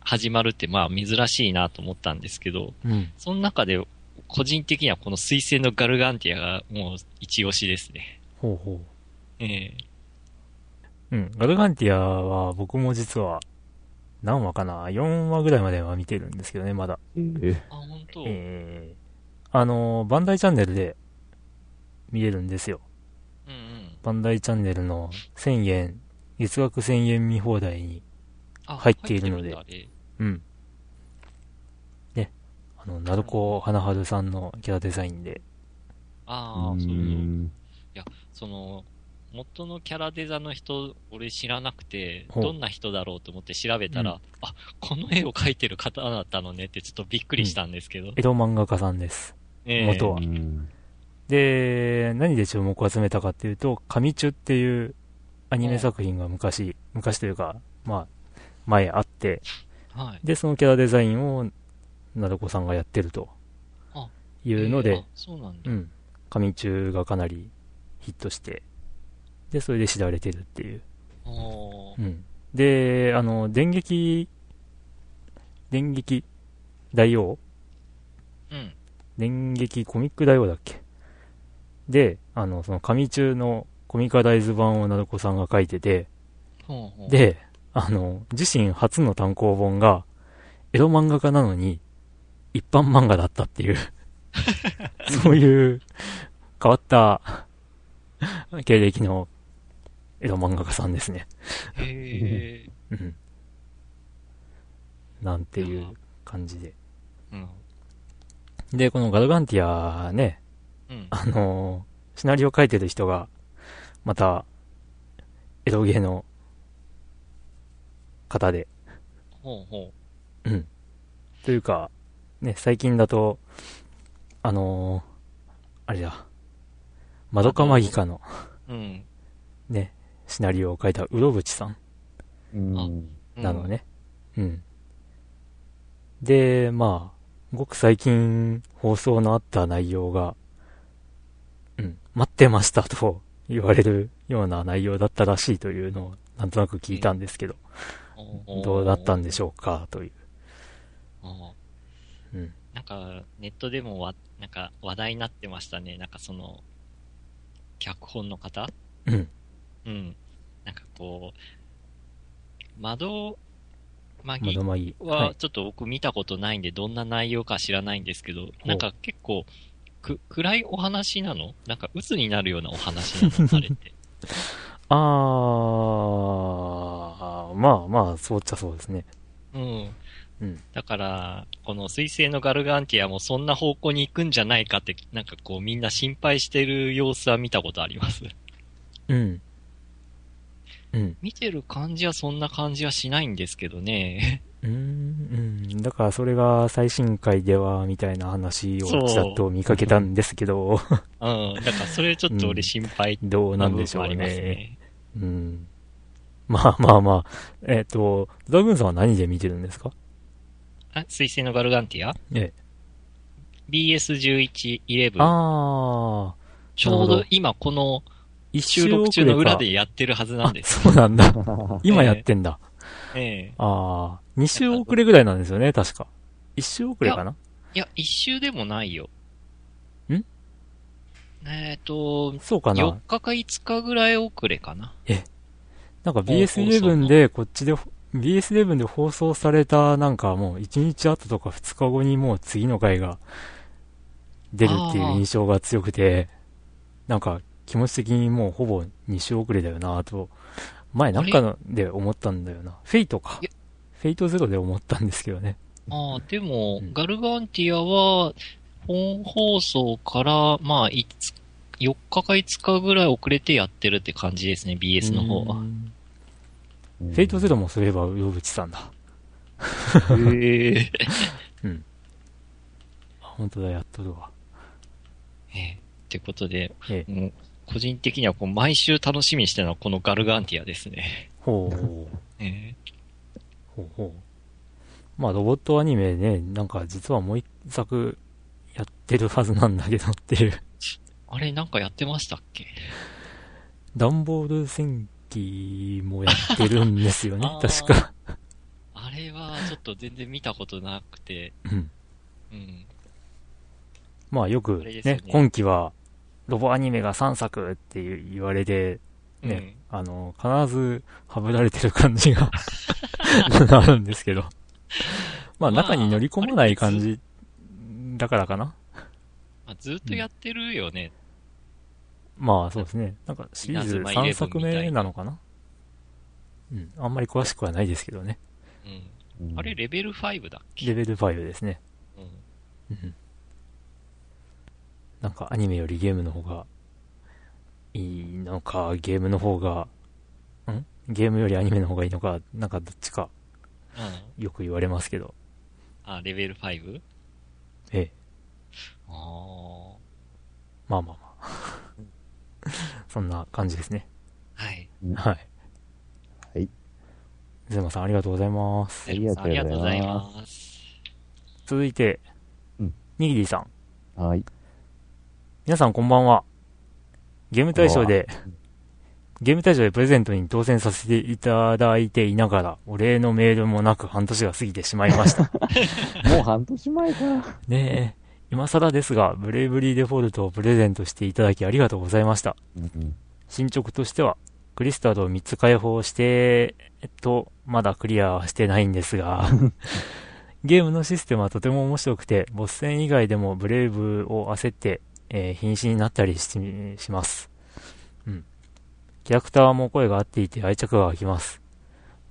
始まるって、まあ、珍しいなと思ったんですけど、うん。その中で、個人的にはこの翠星のガルガンティアがもう一押しですね。ほうほええう。うん。ガルガンティアは僕も実は、何話かな ?4 話ぐらいまでは見てるんですけどね、まだ。えあ、本当？えー、あの、バンダイチャンネルで見れるんですよ。うんうん。バンダイチャンネルの1000円、月額1000円見放題に、あ入っているのでうん。ね。あの、ナルコ花春さんのキャラデザインで、ああ、うそうそう。んその、元のキャラデザの人、俺知らなくて、どんな人だろうと思って調べたら、うんあ、この絵を描いてる方だったのねってちょっとびっくりしたんですけど。江戸漫画家さんです。ええ元はうんで、何で注目を集めたかっていうと、神チュっていうアニメ作品が昔、昔というか、まあ、前あって、はい。で、そのキャラデザインを、などこさんがやってるとあいうのでそうなんだ。うん、神中がかなりヒットして、で、それで知られてるっていう。うん。で、あの、電撃、電撃大王？うん。電撃コミック大王だっけ？で、あの、その神中のコミカライズ版をなどこさんが書いてて、ほうほう、で、あの、自身初の単行本が、エロ漫画家なのに、一般漫画だったっていう、そういう変わった経歴のエロ漫画家さんですね。へうん。なんていう感じで。え。うん。で、このガルガンティアね、うん。あのシナリオ書いてる人が、また、エロゲーの方で、ほうほうん。というか、ね、最近だと、あのーあれだ、マドカマギカのう。うん。ね、シナリオを書いたうろぶちさんうん。うんなの。ね。うん。で、まあ、ごく最近放送のあった内容が、うん、待ってましたと言われるような内容だったらしいというのをなんとなく聞いたんですけど、どうだったんでしょうかという。なんか、ネットでもわ、なんか話題になってましたね。なんかその、脚本の方？うん。うん。なんかこう、窓、マギ。ははいちょっと僕見たことないんで、どんな内容か知らないんですけど、なんか結構、く、暗いお話なの？なんか鬱になるようなお話なの？あれって。あー、まあまあ、そうっちゃそうですね。うん。うん。だから、この水星のガルガンティアもそんな方向に行くんじゃないかって、なんかこうみんな心配してる様子は見たことあります？うん。うん。見てる感じはそんな感じはしないんですけどね。うーん、うん。だからそれが最新回では、みたいな話をちらっと見かけたんですけど、うん。だからそれちょっと俺心配 どうななん部でしょうね。ね。うん。まあまあまあ、えっ、と、ザグーンさんは何で見てるんですか？あ、水星のガルガンティア？ええ。?BS11、11。あー、ちょうどど今この一収録中の裏でやってるはずなんでか。す。あそうなんだ。今やってんだ。ええあー、2週遅れぐらいなんですよね、確か。1週遅れかな？いや、一周でもないよ。ん？えっ、と、そうか4な日か5日ぐらい遅れかな。なんか放送 BS11 でこっちで、BS11 で放送されたなんかもう1日後とか2日後にもう次の回が出るっていう印象が強くて、なんか気持ち的にもうほぼ2週遅れだよなと、前なんかので思ったんだよな。フェイトか。フェイトゼロで思ったんですけどね。ああ、でも、うんガルガンティアは、本放送から、まあ、いつ4日か5日ぐらい遅れてやってるって感じですね、BS の方は。うんフェイトゼロもそういえば、虚淵さんだ。へえ。あ本当だ、やっとるわ。ええってことで、ええ。もう個人的にはこう毎週楽しみにしてるのはこのガルガンティアですね。ほう。えほうほう。まあ、ロボットアニメね、なんか実はもう一作やってるはずなんだけどっていう。あれ、なんかやってましたっけ？ダンボール戦記もやってるんですよね 確か。あれはちょっと全然見たことなくて、うん。うん。まあよくねね今期はロボアニメが3作っていう言われて、ね、うんあの、必ずはぶられてる感じが あるんですけど。まあまあ中に乗り込まない感じだからかな。まあ、ずっとやってるよね。まあそうですね。なんかシリーズ稲妻イレ3ブンみたい作目なのかなうん。あんまり詳しくはないですけどね。うん。あれ、レベル5だっけ？レベル5ですね。うん。うん。なんかアニメよりゲームの方がいいのか、ゲームの方が、ん？ゲームよりアニメの方がいいのか、なんかどっちかうん。よく言われますけど。あ、レベル 5? ええ。ああ。まあまあまあ。そんな感じですね。はい。はい。はい。ゼマさんありがとうございます。ありがとうございますありがとうございます。続いて、うんにぎりさん。はい。皆さんこんばんは。ゲーム大賞で、ゲーム大賞でプレゼントに当選させていただいていながら、お礼のメールもなく半年が過ぎてしまいました。もう半年前か。ねえ、今更ですが、ブレイブリーデフォルトをプレゼントしていただきありがとうございました。うんうん。進捗としては、クリスタルを3つ解放して、えっと、まだクリアはしてないんですが、ゲームのシステムはとても面白くて、ボス戦以外でもブレイブを焦って、えー瀕死になったりしします。うん。キャラクターも声が合っていて愛着が湧きます。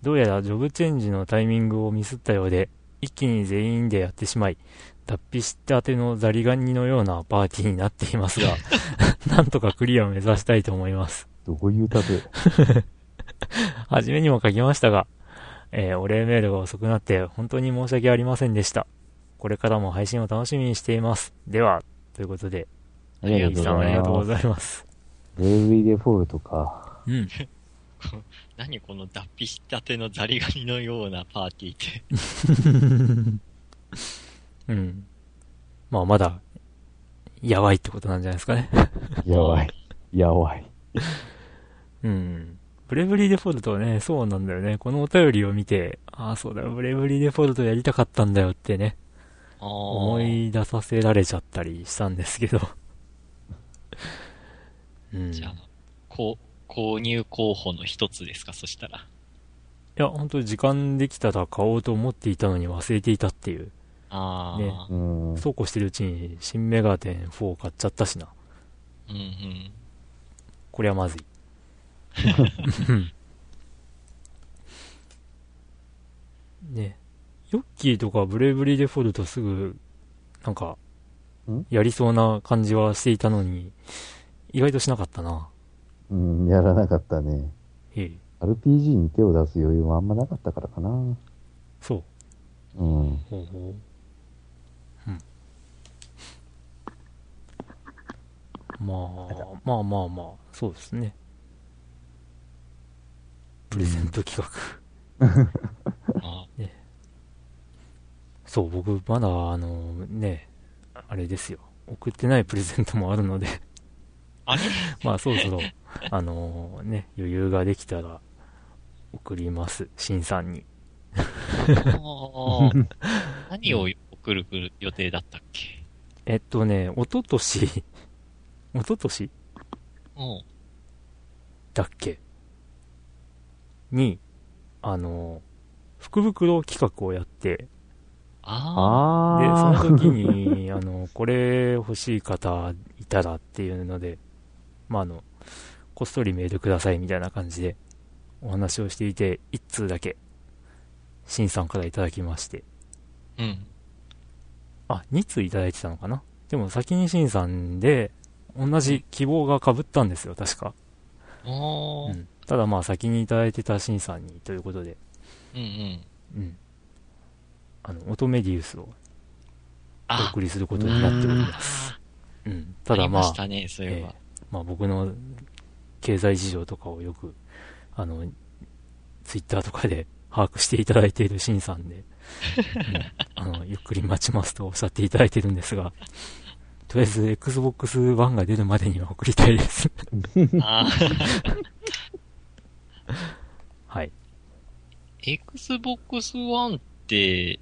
どうやらジョブチェンジのタイミングをミスったようで、一気に全員でやってしまい、脱皮したてのザリガニのようなパーティーになっていますが、なんとかクリアを目指したいと思います。どういう例えはじめにも書きましたが、えーお礼メールが遅くなって本当に申し訳ありませんでした。これからも配信を楽しみにしています。では、ということで、ありがとうごさんあざいます。りがとうございます。ブレイブリーデフォルトか。うん。何この脱皮したてのザリガニのようなパーティーって。うん。まあ、まだ、やばいってことなんじゃないですかね。やばい。やばい。うん。ブレイブリーデフォルトはね、そうなんだよね。このお便りを見て、ああ、そうだよ、ブレイブリーデフォルトやりたかったんだよってね、思い出させられちゃったりしたんですけど。うん。じゃあ、こう、購入候補の一つですか、そしたら。いや、本当に時間できたら買おうと思っていたのに忘れていたっていう。ああ、ねうん。そうこうしてるうちに、新メガテン4買っちゃったしな。うんうん。これはまずい。ねヨッキーとかブレイブリーデフォルトすぐ、なんかん、やりそうな感じはしていたのに、意外としなかったな。うん、やらなかったね。ええ。RPG に手を出す余裕もあんまなかったからかな。そう。うん。ほうほう。うん。まあ、まあまあまあ、そうですね。プレゼント企画。あそう、僕、まだ、あの、ね、あれですよ。送ってないプレゼントもあるので、あれ？まあ、そろそろ、あのね、余裕ができたら、送ります。新さんに。何を送る予定だったっけ？えっとね、おととし、おととしうん。だっけ？に、あの、福袋企画をやって、あで、ああ。その時に、あの、これ欲しい方いたらっていうので、まあ、あの、こっそりメールくださいみたいな感じでお話をしていて、一通だけ、シンさんからいただきまして、あ、うん。あ、二通いただいてたのかな？でも先にシンさんで、同じ希望が被ったんですよ、確か。ああ、うん。ただまあ先にいただいてたシンさんにということで、うんうん。うん。あの、オトメディウスをおあ、送りすることになっております。うん。ただまあありまね、そえば。えまあ僕の経済事情とかをよく、あの、ツイッターとかで把握していただいているシンさんで、うんあの、ゆっくり待ちますとおっしゃっていただいてるんですが、とりあえず Xbox One が出るまでには送りたいです。あはい。ー Xbox One って、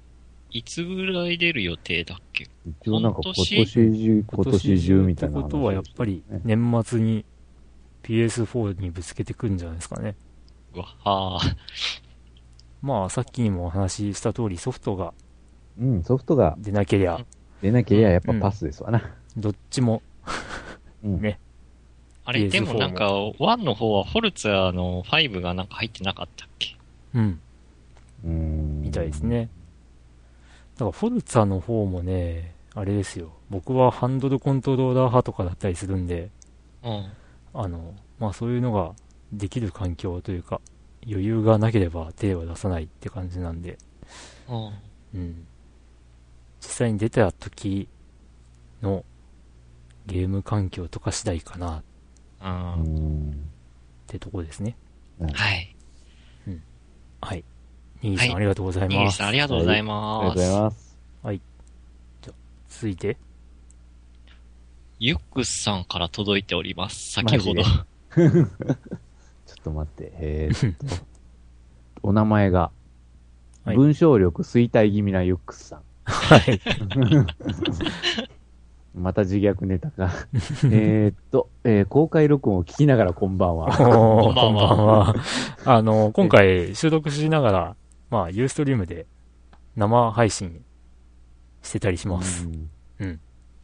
いつぐらい出る予定だっけ？一応なんか今今年年中、今年中みたいな話。ってことはやっぱりね年末に PS4 にぶつけてくるんじゃないですかね。うわ、はあ。まあさっきにもお話しした通りソフトがうん、ソフトが出なけりゃ、出なければやっぱパスですわな。どっちもうん。ねあれ、PS4 でもなんか、1の方はフォルツァの5がなんか入ってなかったっけ？うん、うん。みたいです。ね。だからフォルツァの方もね、あれですよ。僕はハンドルコントローラー派とかだったりするんで、うん。あの、まあそういうのができる環境というか、余裕がなければ手を出さないって感じなんで、うん。うん。実際に出た時のゲーム環境とか次第かなっうん。うん。てとこですね。はい。はい。にぎさん、はいありがとうございます。にぎりさん、ありがとうございありがます。とうございます。続いて、ユックスさんから届いております。先ほど。マ ちょっと待って、えーっと、お名前が、はい文章力衰退気味なユックスさん。はい。また自虐ネタか。えーっと、えー公開録音を聞きながらこんばんは。おーこんばんはこんばんは。あの、今回収録しながら、まあ、ユーストリームで生配信してたりします。うんうん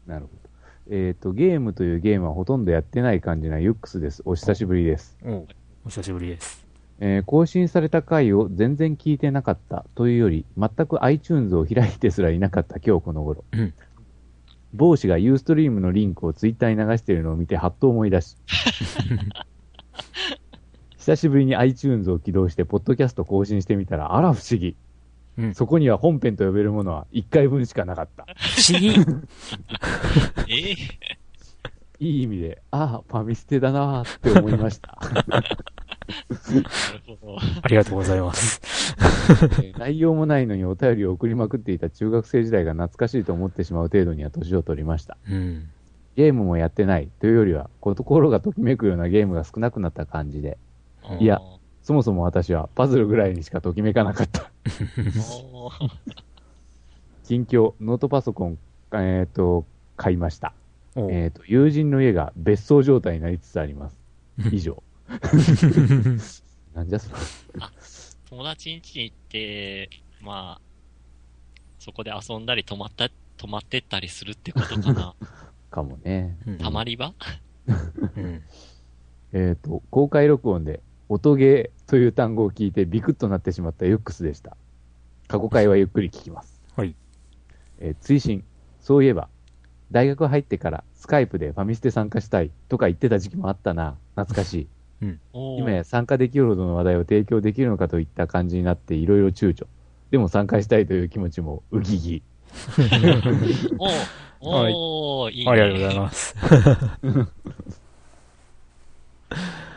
なるほど。えーっと、ゲームというゲームはほとんどやってない感じなユックスです。お久しぶりです。おうお久しぶりです。えー更新された回を全然聞いてなかったというより、全く iTunes を開いてすらいなかった今日この頃。うん帽子が Ustream のリンクを Twitter に流しているのを見てハッと思い出し、久しぶりに iTunes を起動して、ポッドキャスト更新してみたら、あら不思議。うんそこには本編と呼べるものは1回分しかなかった。不思議 えーいい意味で、ああ、ファミステだなーって思いました。ありがとうございます。えー内容もないのにお便りを送りまくっていた中学生時代が懐かしいと思ってしまう程度には年を取りました。うん。ゲームもやってないというよりは、心がときめくようなゲームが少なくなった感じで、いやそもそも私はパズルぐらいにしかときめかなかった。近況、ノートパソコン、えっ、と、買いました。えっ、と、友人の家が別荘状態になりつつあります。以上。なんじゃそれ。友達ん家に行って、まあ、そこで遊んだり泊まった、泊まってったりするってことかな。かもね。うんたまり場？うん。えっ、と、公開録音で、音ゲーという単語を聞いてビクッとなってしまったユックスでした。過去回はゆっくり聞きます。はい。えー追伸。そういえば、大学入ってからスカイプでファミステ参加したいとか言ってた時期もあったな。懐かしい。おー今や参加できるほどの話題を提供できるのかといった感じになっていろいろ躊躇。でも参加したいという気持ちもウギギ。おー おーいいね。ありがとうございます。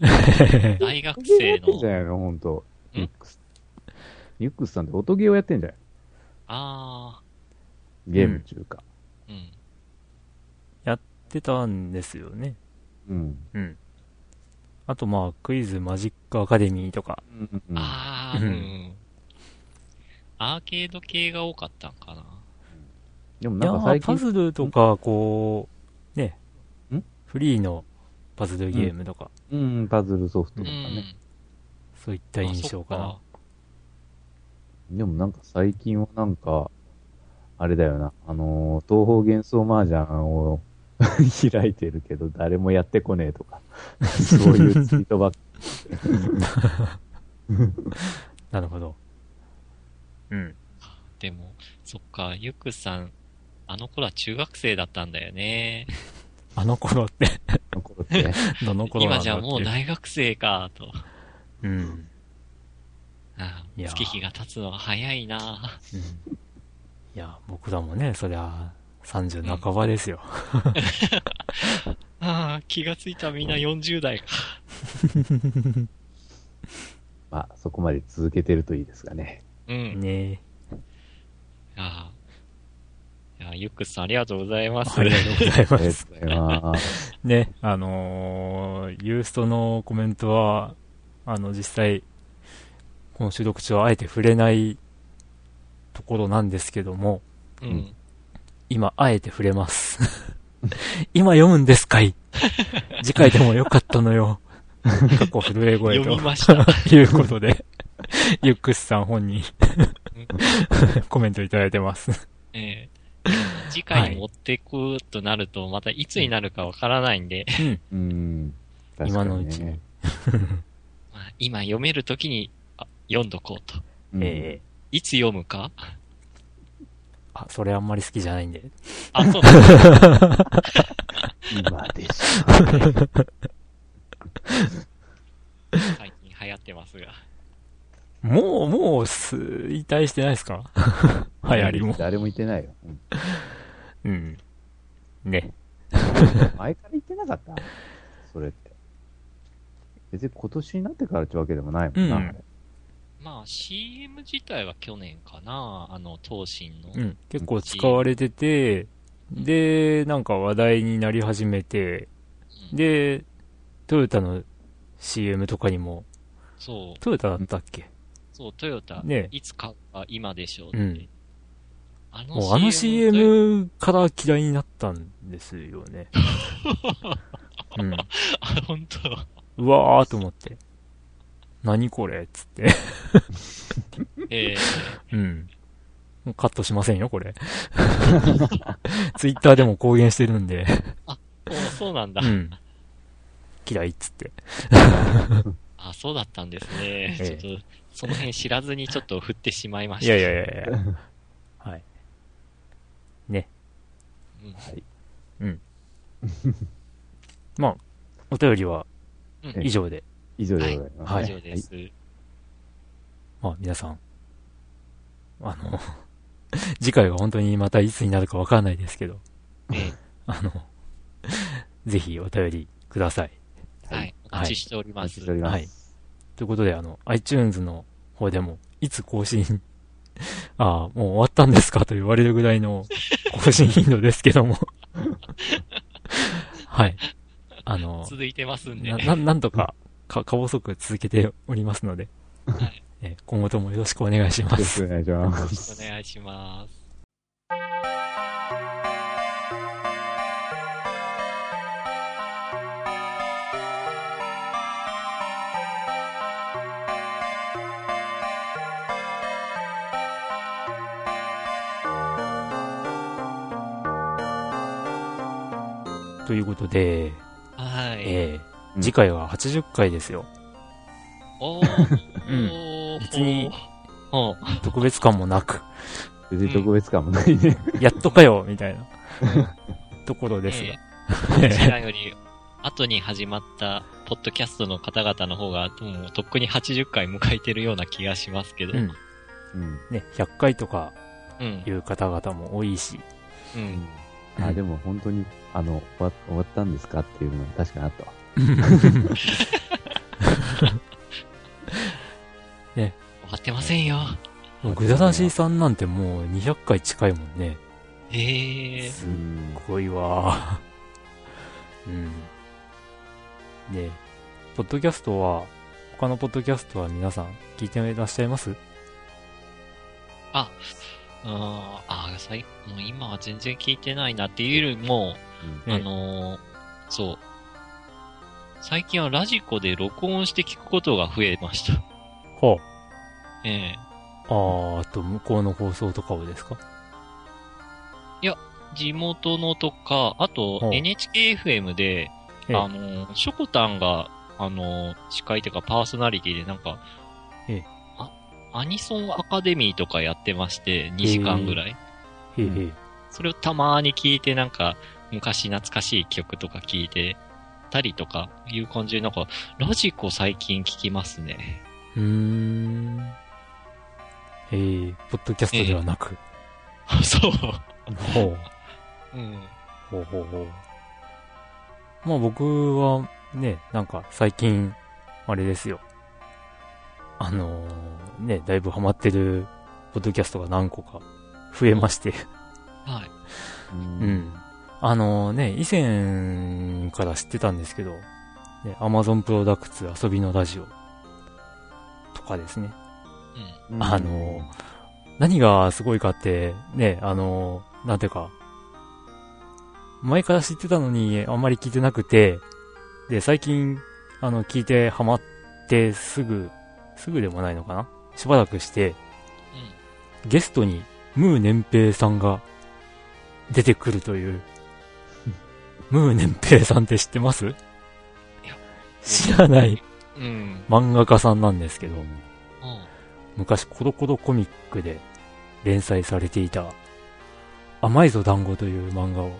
大学生の、じゃないの本当んユックス。ユックスさんって音ゲーをやってんじゃない？あゲーム中か。ー、うん。やってたんですよね。うん。うん。あとまあ、クイズマジックアカデミーとか。うんうんあー、ううんん。アーケード系が多かったんかな。でもなんか最近パ、ズルとか、こう、ねん、フリーのパズルゲームとか、うん、パズルソフトうとかね。ん。そういった印象かな。でもなんか最近はなんか、あれだよな、あのー東方幻想麻雀を 開いてるけど、誰もやってこねえとか、そういうツイートばっか なるほど。うん。でも、そっか、ゆくさん、あの頃は中学生だったんだよね。あの頃って、の頃って、どの頃今じゃもう大学生か、と。うん。あいやー月日が経つのが早いなうんいや、僕らもね、そりゃ、30半ばですよ。ああ、気がついたみんな40代か。まあ、そこまで続けてるといいですがね。うん。ねああ。いや、ゆっくさんありがとうございます。ありがとうございます。ね、あのーユーストのコメントは、あの、実際、この収録中はあえて触れないところなんですけども、うん。今、あえて触れます。今読むんですかい？次回でもよかったのよ。過去震え声読みとました。いうことで、ユックスさん本人、コメントいただいてます。ええ次回に持っていくとなると、またいつになるかわからないんで、うん。確かにね今のうちに。まあ今読めるときにあ読んどこうと。うんえいつ読むか？ー、あ、それあんまり好きじゃないんで。あ、そうだ。今でした。最近流行ってますが。もう、もう、衰退してないですか？流行りも。誰も言ってないよ。うんうん。ね。前から言ってなかった？それって。別に今年になってからってわけでもないもんな。うんまあ CM 自体は去年かな、あの、東進の。うん。結構使われてて、で、なんか話題になり始めて、うん、で、トヨタの CM とかにも、そう、トヨタだったっけ？そう、トヨタ、ねいつ買うか今でしょうって。うんあのもうあの CM から嫌いになったんですよね。うん。あ、本当。うわーと思って。何これっつって。えうん。もうカットしませんよ、これ。ツイッターでも公言してるんで。ー、おそうなんだう。ん。嫌いっつって。あ、そうだったんですね。ええちょっと、その辺知らずにちょっと振ってしまいました。いやいやいやいや。はい。ね。うんはい。うん。まあ、お便りはうん以上で、以上でございます。はい以上です。まあ皆さん、あの、次回が本当にまたいつになるかわからないですけど、ええ あの、ぜひお便りください。はい。お待ちしております。お待ちしております。はいということで、あの、iTunes の方でも、いつ更新、ああ、もう終わったんですかと言われるぐらいの更新頻度ですけども。はい。あの、続いてますんで。な、ななんとか、か、か細く続けておりますので、はい。え今後ともよろしくお願いしまよろしす。くお願いしまよろしす。くお願いします。ということで、はい。えーうん次回は80回ですよ。おー。うん別に。特別感もなく、別に特別感もないね。やっとかよみたいなところですが。ええ こちらより、後に始まった、ポッドキャストの方々の方が、もうとっくに80回迎えてるような気がしますけど。うん。うん。ね、100回とかうんいう方々も多いし、うん。あ、でも本当に、あの、終わ終わったんですかっていうのは確かにあったわ。終わってませんよ。もうグダダシーさんなんてもう200回近いもんね。ええすっごいわ。うん。で、ポッドキャストは、他のポッドキャストは皆さん聞いていらっしゃいます？あ、うん、あ、さい、もう今は全然聞いてないなっていうよりも、ええあのーそう。最近はラジコで録音して聞くことが増えました。はええ。あ。あと向こうの放送とかをですか？地元のとか、あとほう。NHKFM で、ええ。あのー、ショコタンが、あのー、司会というかパーソナリティでなんか、ええ。あ、アニソンアカデミーとかやってまして、2時間ぐらい。へえへえ。それをたまに聞いて、なんか、昔懐かしい曲とか聞いてたりとかいう感じで、なんか、ラジコ最近聞きますね。うーん。ええポッドキャストではなく。そう。ほう。うん。ほうほうほう。まあ僕はね、なんか最近、あれですよ。あのーね、だいぶハマってるポッドキャストが何個か増えまして。はい。うんうん。あのね、以前から知ってたんですけど、ね、Amazon プロダクツ遊びのラジオとかですね。うん。あの、何がすごいかって、ね、あの、なんていうか、前から知ってたのにあんまり聞いてなくて、で、最近、あの、聞いてハマってすぐ、すぐでもないのかな？しばらくして、ゲストにムー年平さんが出てくるという。ムー年平さんって知ってます？や。知らない。うん。うん。漫画家さんなんですけど、うん。昔コロコロコミックで連載されていた甘いぞ団子という漫画を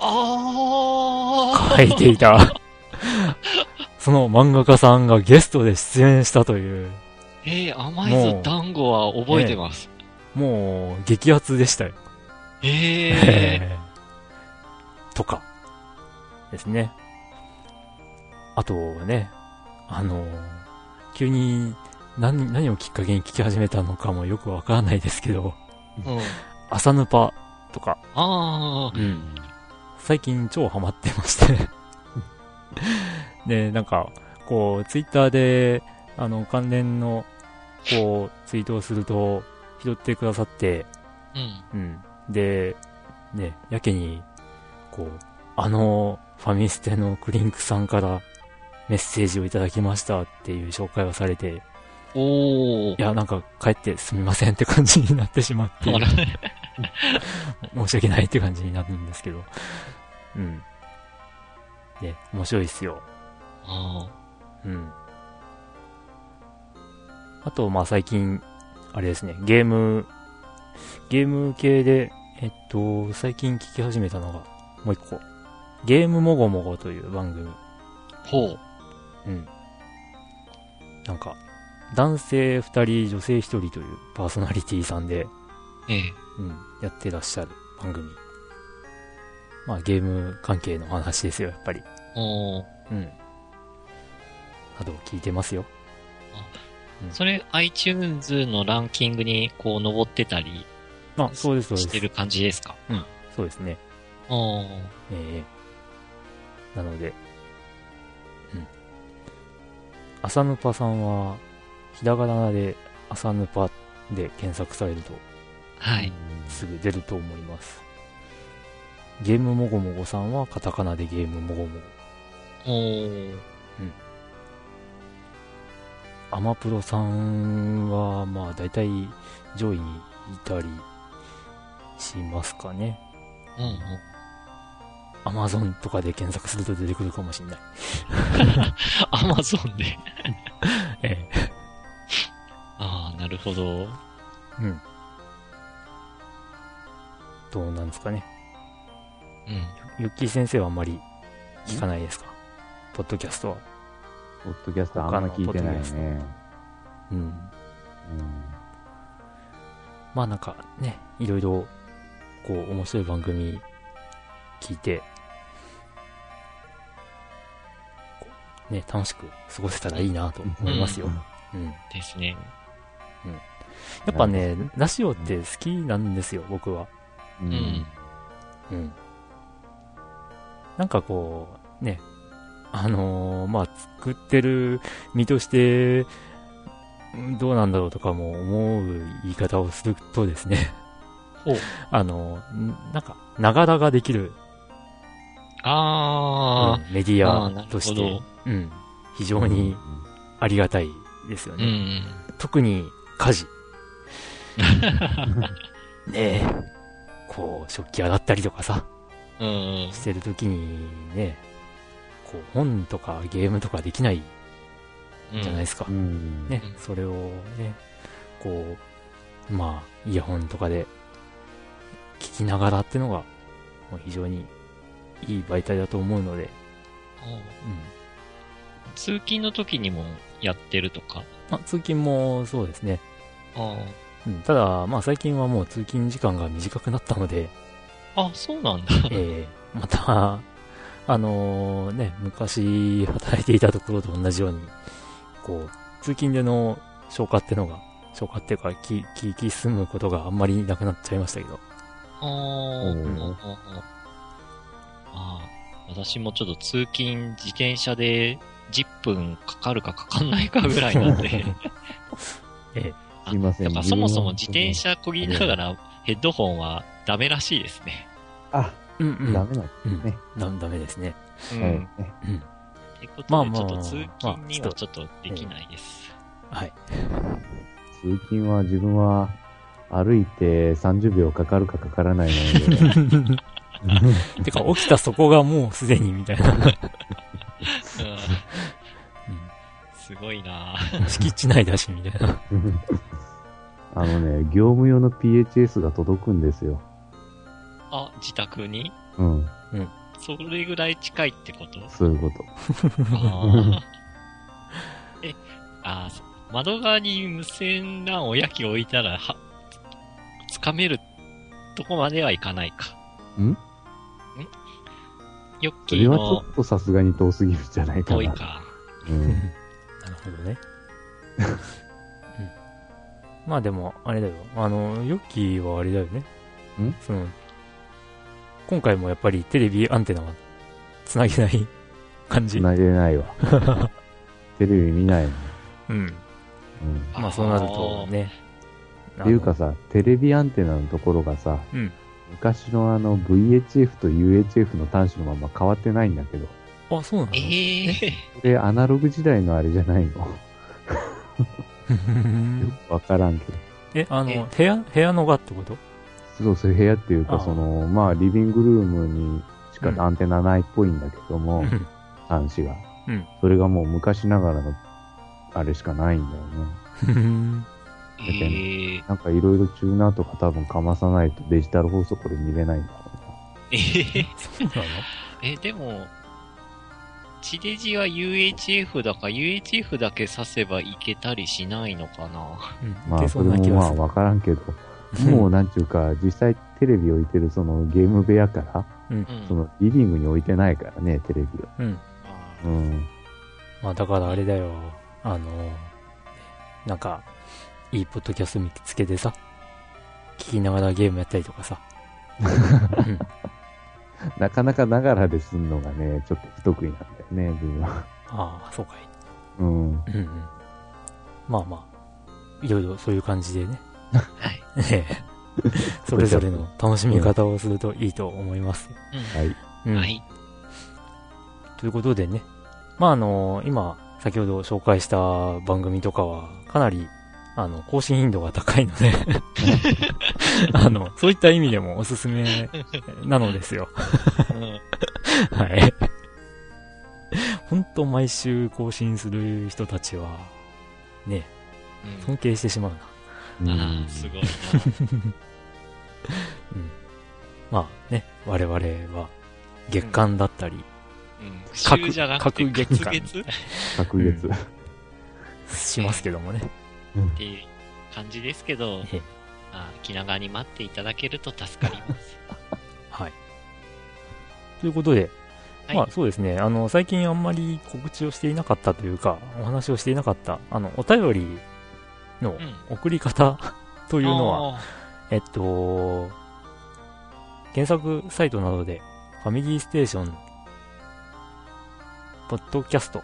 書いていた。その漫画家さんがゲストで出演したというええ甘いぞ団子は覚えてます。もう激アツでしたよ、ええ とかですね。あとね、あの、急に何、何をきっかけに聞き始めたのかもよくわからないですけど、うん。朝ヌパとか、ああ、うん。最近超ハマってまして。で、なんか、こう、ツイッターで、あの、関連の、こう、ツイートをすると、拾ってくださって、うん。うん。で、ね、やけに、こう、あの、ファミステのクリンクさんからメッセージをいただきましたっていう紹介をされて、おーい。や、なんか帰ってすみませんって感じになってしまって、申し訳ないって感じになるんですけど、うん。ね、面白いっすよ。あうん。あと、まあ最近、あれですね、ゲーム、ゲーム系で、えっと、最近聞き始めたのが、もう一個。ゲームもごもごという番組。ーほう。うん。なんか、男性二人、女性一人というパーソナリティさんで、ええ。うん、やってらっしゃる番組。まあゲーム関係の話ですよ、やっぱり。おー。うん。などを聞いてますよ。それ、iTunes のランキングにこう、登ってたりあ、そうです、そうです。してる感じですか？そうですね。おー。ええなので、うん。朝ぬぱさんは、ひらがなで朝ぬぱで検索されるとはい。すぐ出ると思います。ゲームもごもごさんはカタカナでゲームもごもご。おー。アマプロさんは、まあ大体上位にいたりしますかね。うんうん。アマゾンとかで検索すると出てくるかもしれない。アマゾンで。えああ、なるほど。えうん。どうなんですかね。うん。ユッキー先生はあんまり聞かないですか？ポッドキャストは。ポッドキャストあんま聞いてないね。うん。うんまあなんかね、いろいろ、こう、面白い番組聞いて、ね、楽しく過ごせたらいいなと思いますよ。うん。ですね。やっぱね、ラジオって好きなんですよ、僕は。ううんん。うん。なんかこう、ね、あのーまあ、作ってる身として、うんどうなんだろうとかも思う言い方をするとですね、ほう。あのーんなんか、ながらができる、あうんメディアとして、うん、非常にありがたいですよあ、うね。ん。特に家事。ねえ、こう、食器洗ったりとかさ、うんうん。してるときにね、こう本とかゲームとかできないうん。じゃないですか。うん。ねうん、それをね、こう、まあ、イヤホンとかで聞きながらってのが、もう非常にいい媒体だと思うので、うん。通勤の時にもやってるとか？まあ、通勤もそうですね。あうん、ただ、まあ最近はもう通勤時間が短くなったので、あ。あ、そうなんだ。えー、また、あのね、昔働いていたところと同じように、こう、通勤での消化ってのが、消化っていうか、聞き、き進むことがあんまりなくなっちゃいましたけど。あーああ私もちょっと通勤自転車で10分かかるかかかん。ないかぐらいなん。で。えあすいません。だからそもそも自転車こぎながらヘッドホンはダメらしいですね。あ、うんうん。ダメなんでうんね。ダダメですね。うん。はいねってことで、まあまあちょっと通勤にまあはちょっとできないです。はい。通勤は自分は歩いて30秒かかるかかからないので、てか、起きたそこがもうすでにみたいな。うんすごいなぁうん敷地内だし、みたいな。あのね、業務用の PHS が届くんですよ。あ、自宅に？うん、それぐらい近いってこと？そういうこと。あーえ、あー窓側に無線 LAN を焼き置いたら、は、つかめるとこまではいかないか。ん？ヨッそキーのれはちょっとさすがに遠すぎるんじゃないかな。遠いか。うん。なるほどね。うんまあでも、あれだよ。あの、ヨッキーはあれだよね。ん？その、今回もやっぱりテレビアンテナは繋げない 感じ。繋げないわ。テレビ見ないもん。うん。うん。まあそうなるとね。っていうかさ、テレビアンテナのところがさ、うん昔のあの VHF と UHF の端子のまま変わってないんだけど、あそうなの？ええこれアナログ時代のあれじゃないの？ようんくわからんけど。え、あえの、部屋、部屋のがってこと？そう、そういう部屋っていうか、ああその、まあ、リビングルームにしかうんアンテナないっぽいんだけども、うん端子が。うんそれがもう昔ながらの、あれしかないんだよね。うんええなんかいろいろチューナーとか多分かまさないとデジタル放送これ見れないんだろええそうなの？え、でも、地デジは UHF だか UHF だけ挿せばいけたりしないのかなうん。うな。まあ、そうなそれ。もまあわからんけど、もうなんちゅうか、実際テレビ置いてるそのゲーム部屋から、うん。そのリビングに置いてないからね、テレビを。うん。あうん。まあだからあれだよ。あの、なんか、いいポッドキャスト見つけてさ、聞きながらゲームやったりとかさ。うんなかなかながらですんのがね、ちょっと不得意なんだよね、自分は。ああ、そうかい。うん。うんうん。まあまあ、いろいろそういう感じでね。ーはい。え えそれぞれの楽しみ方をするといいと思います。うんはい。うんはい。ということでね、まああの、今、先ほど紹介した番組とかは、かなり、あの、更新頻度が高いので、あの、そういった意味でもおすすめなのですよ。うんはい。本当毎週更新する人たちは、ね、うん尊敬してしまうな。うんああ、すごいな。まあね、我々は月間だったりうん。各週じゃなくて、各月間月月？隔月。しますけどもね。っていう感じですけど、ええあ気長に待っていただけると助かります。はい。ということで、はいまあそうですね、あの、最近あんまり告知をしていなかったというか、お話をしていなかった、あの、お便りのうん。送り方 というのは、は、えっと、検索サイトなどで、ファミリーステーション、ポッドキャスト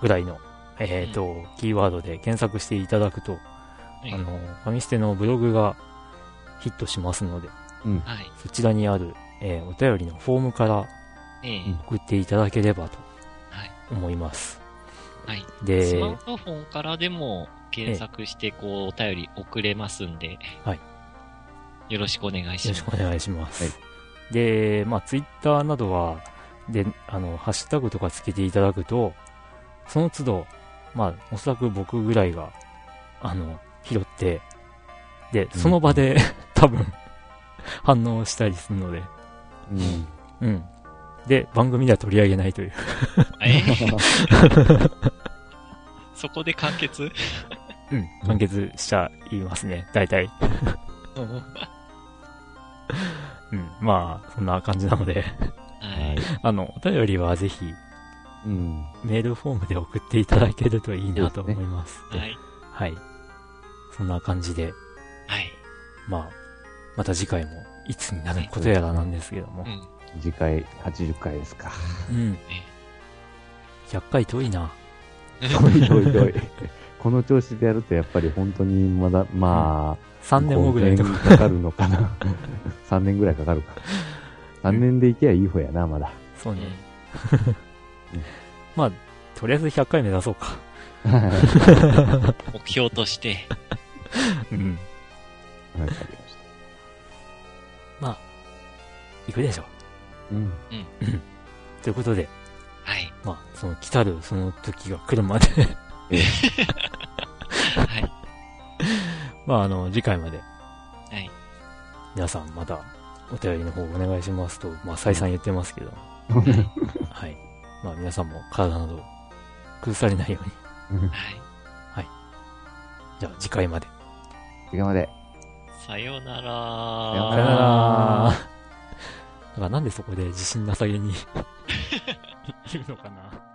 ぐらいの、えっと、キーワードで検索していただくと、はいあの、ファミステのブログがヒットしますので、はい。そちらにある、えーお便りのフォームから送っていただければとはい。思います。はい。スでマ、ートフォンからでも検索して、こう、お便り送れますんで、はい。よろしくお願いします。よろしくお願いします。はいで、まあ、ツイッターなどは、で、あの、ハッシュタグとかつけていただくと、その都度、まあ、おそらく僕ぐらいが、あの、拾って、で、その場で、多分、反応したりするので、うん。うん。で、番組では取り上げないという。え？そこで完結？うん。完結しちゃいますね、大体。うん。まあ、そんな感じなので、ははいい。。あの、お便りはぜひ、うん。メールフォームで送っていただけるといいなと思います。はい。はい。そんな感じで、はい。まあ、また次回もいつになることやらなんですけどもう。ん。次回80回ですか。うん。100回遠いな。遠い遠い遠い。この調子でやるとやっぱり本当にまだ、まあ、3年後ぐらいとか。かかるのかな。3年ぐらいかかるか。3年でいけばいい方やな、まだ。そうね。うんまあ、とりあえず100回目指そうか。目標として、うん。わかりましまあ、行くでしょう。た。うん。ということで、はい。まあ、その来たるその時が来るまではい。まあ、あの、次回まではい。皆さんまたお便りの方お願いしますと、まあ、再三言ってますけど、はい。まあ、皆さんも体など崩されないように。はい。じゃあ、次回まで。次まで。さようなら。さようならさよ なら。からなんでそこで自信なさげに 言うのかな。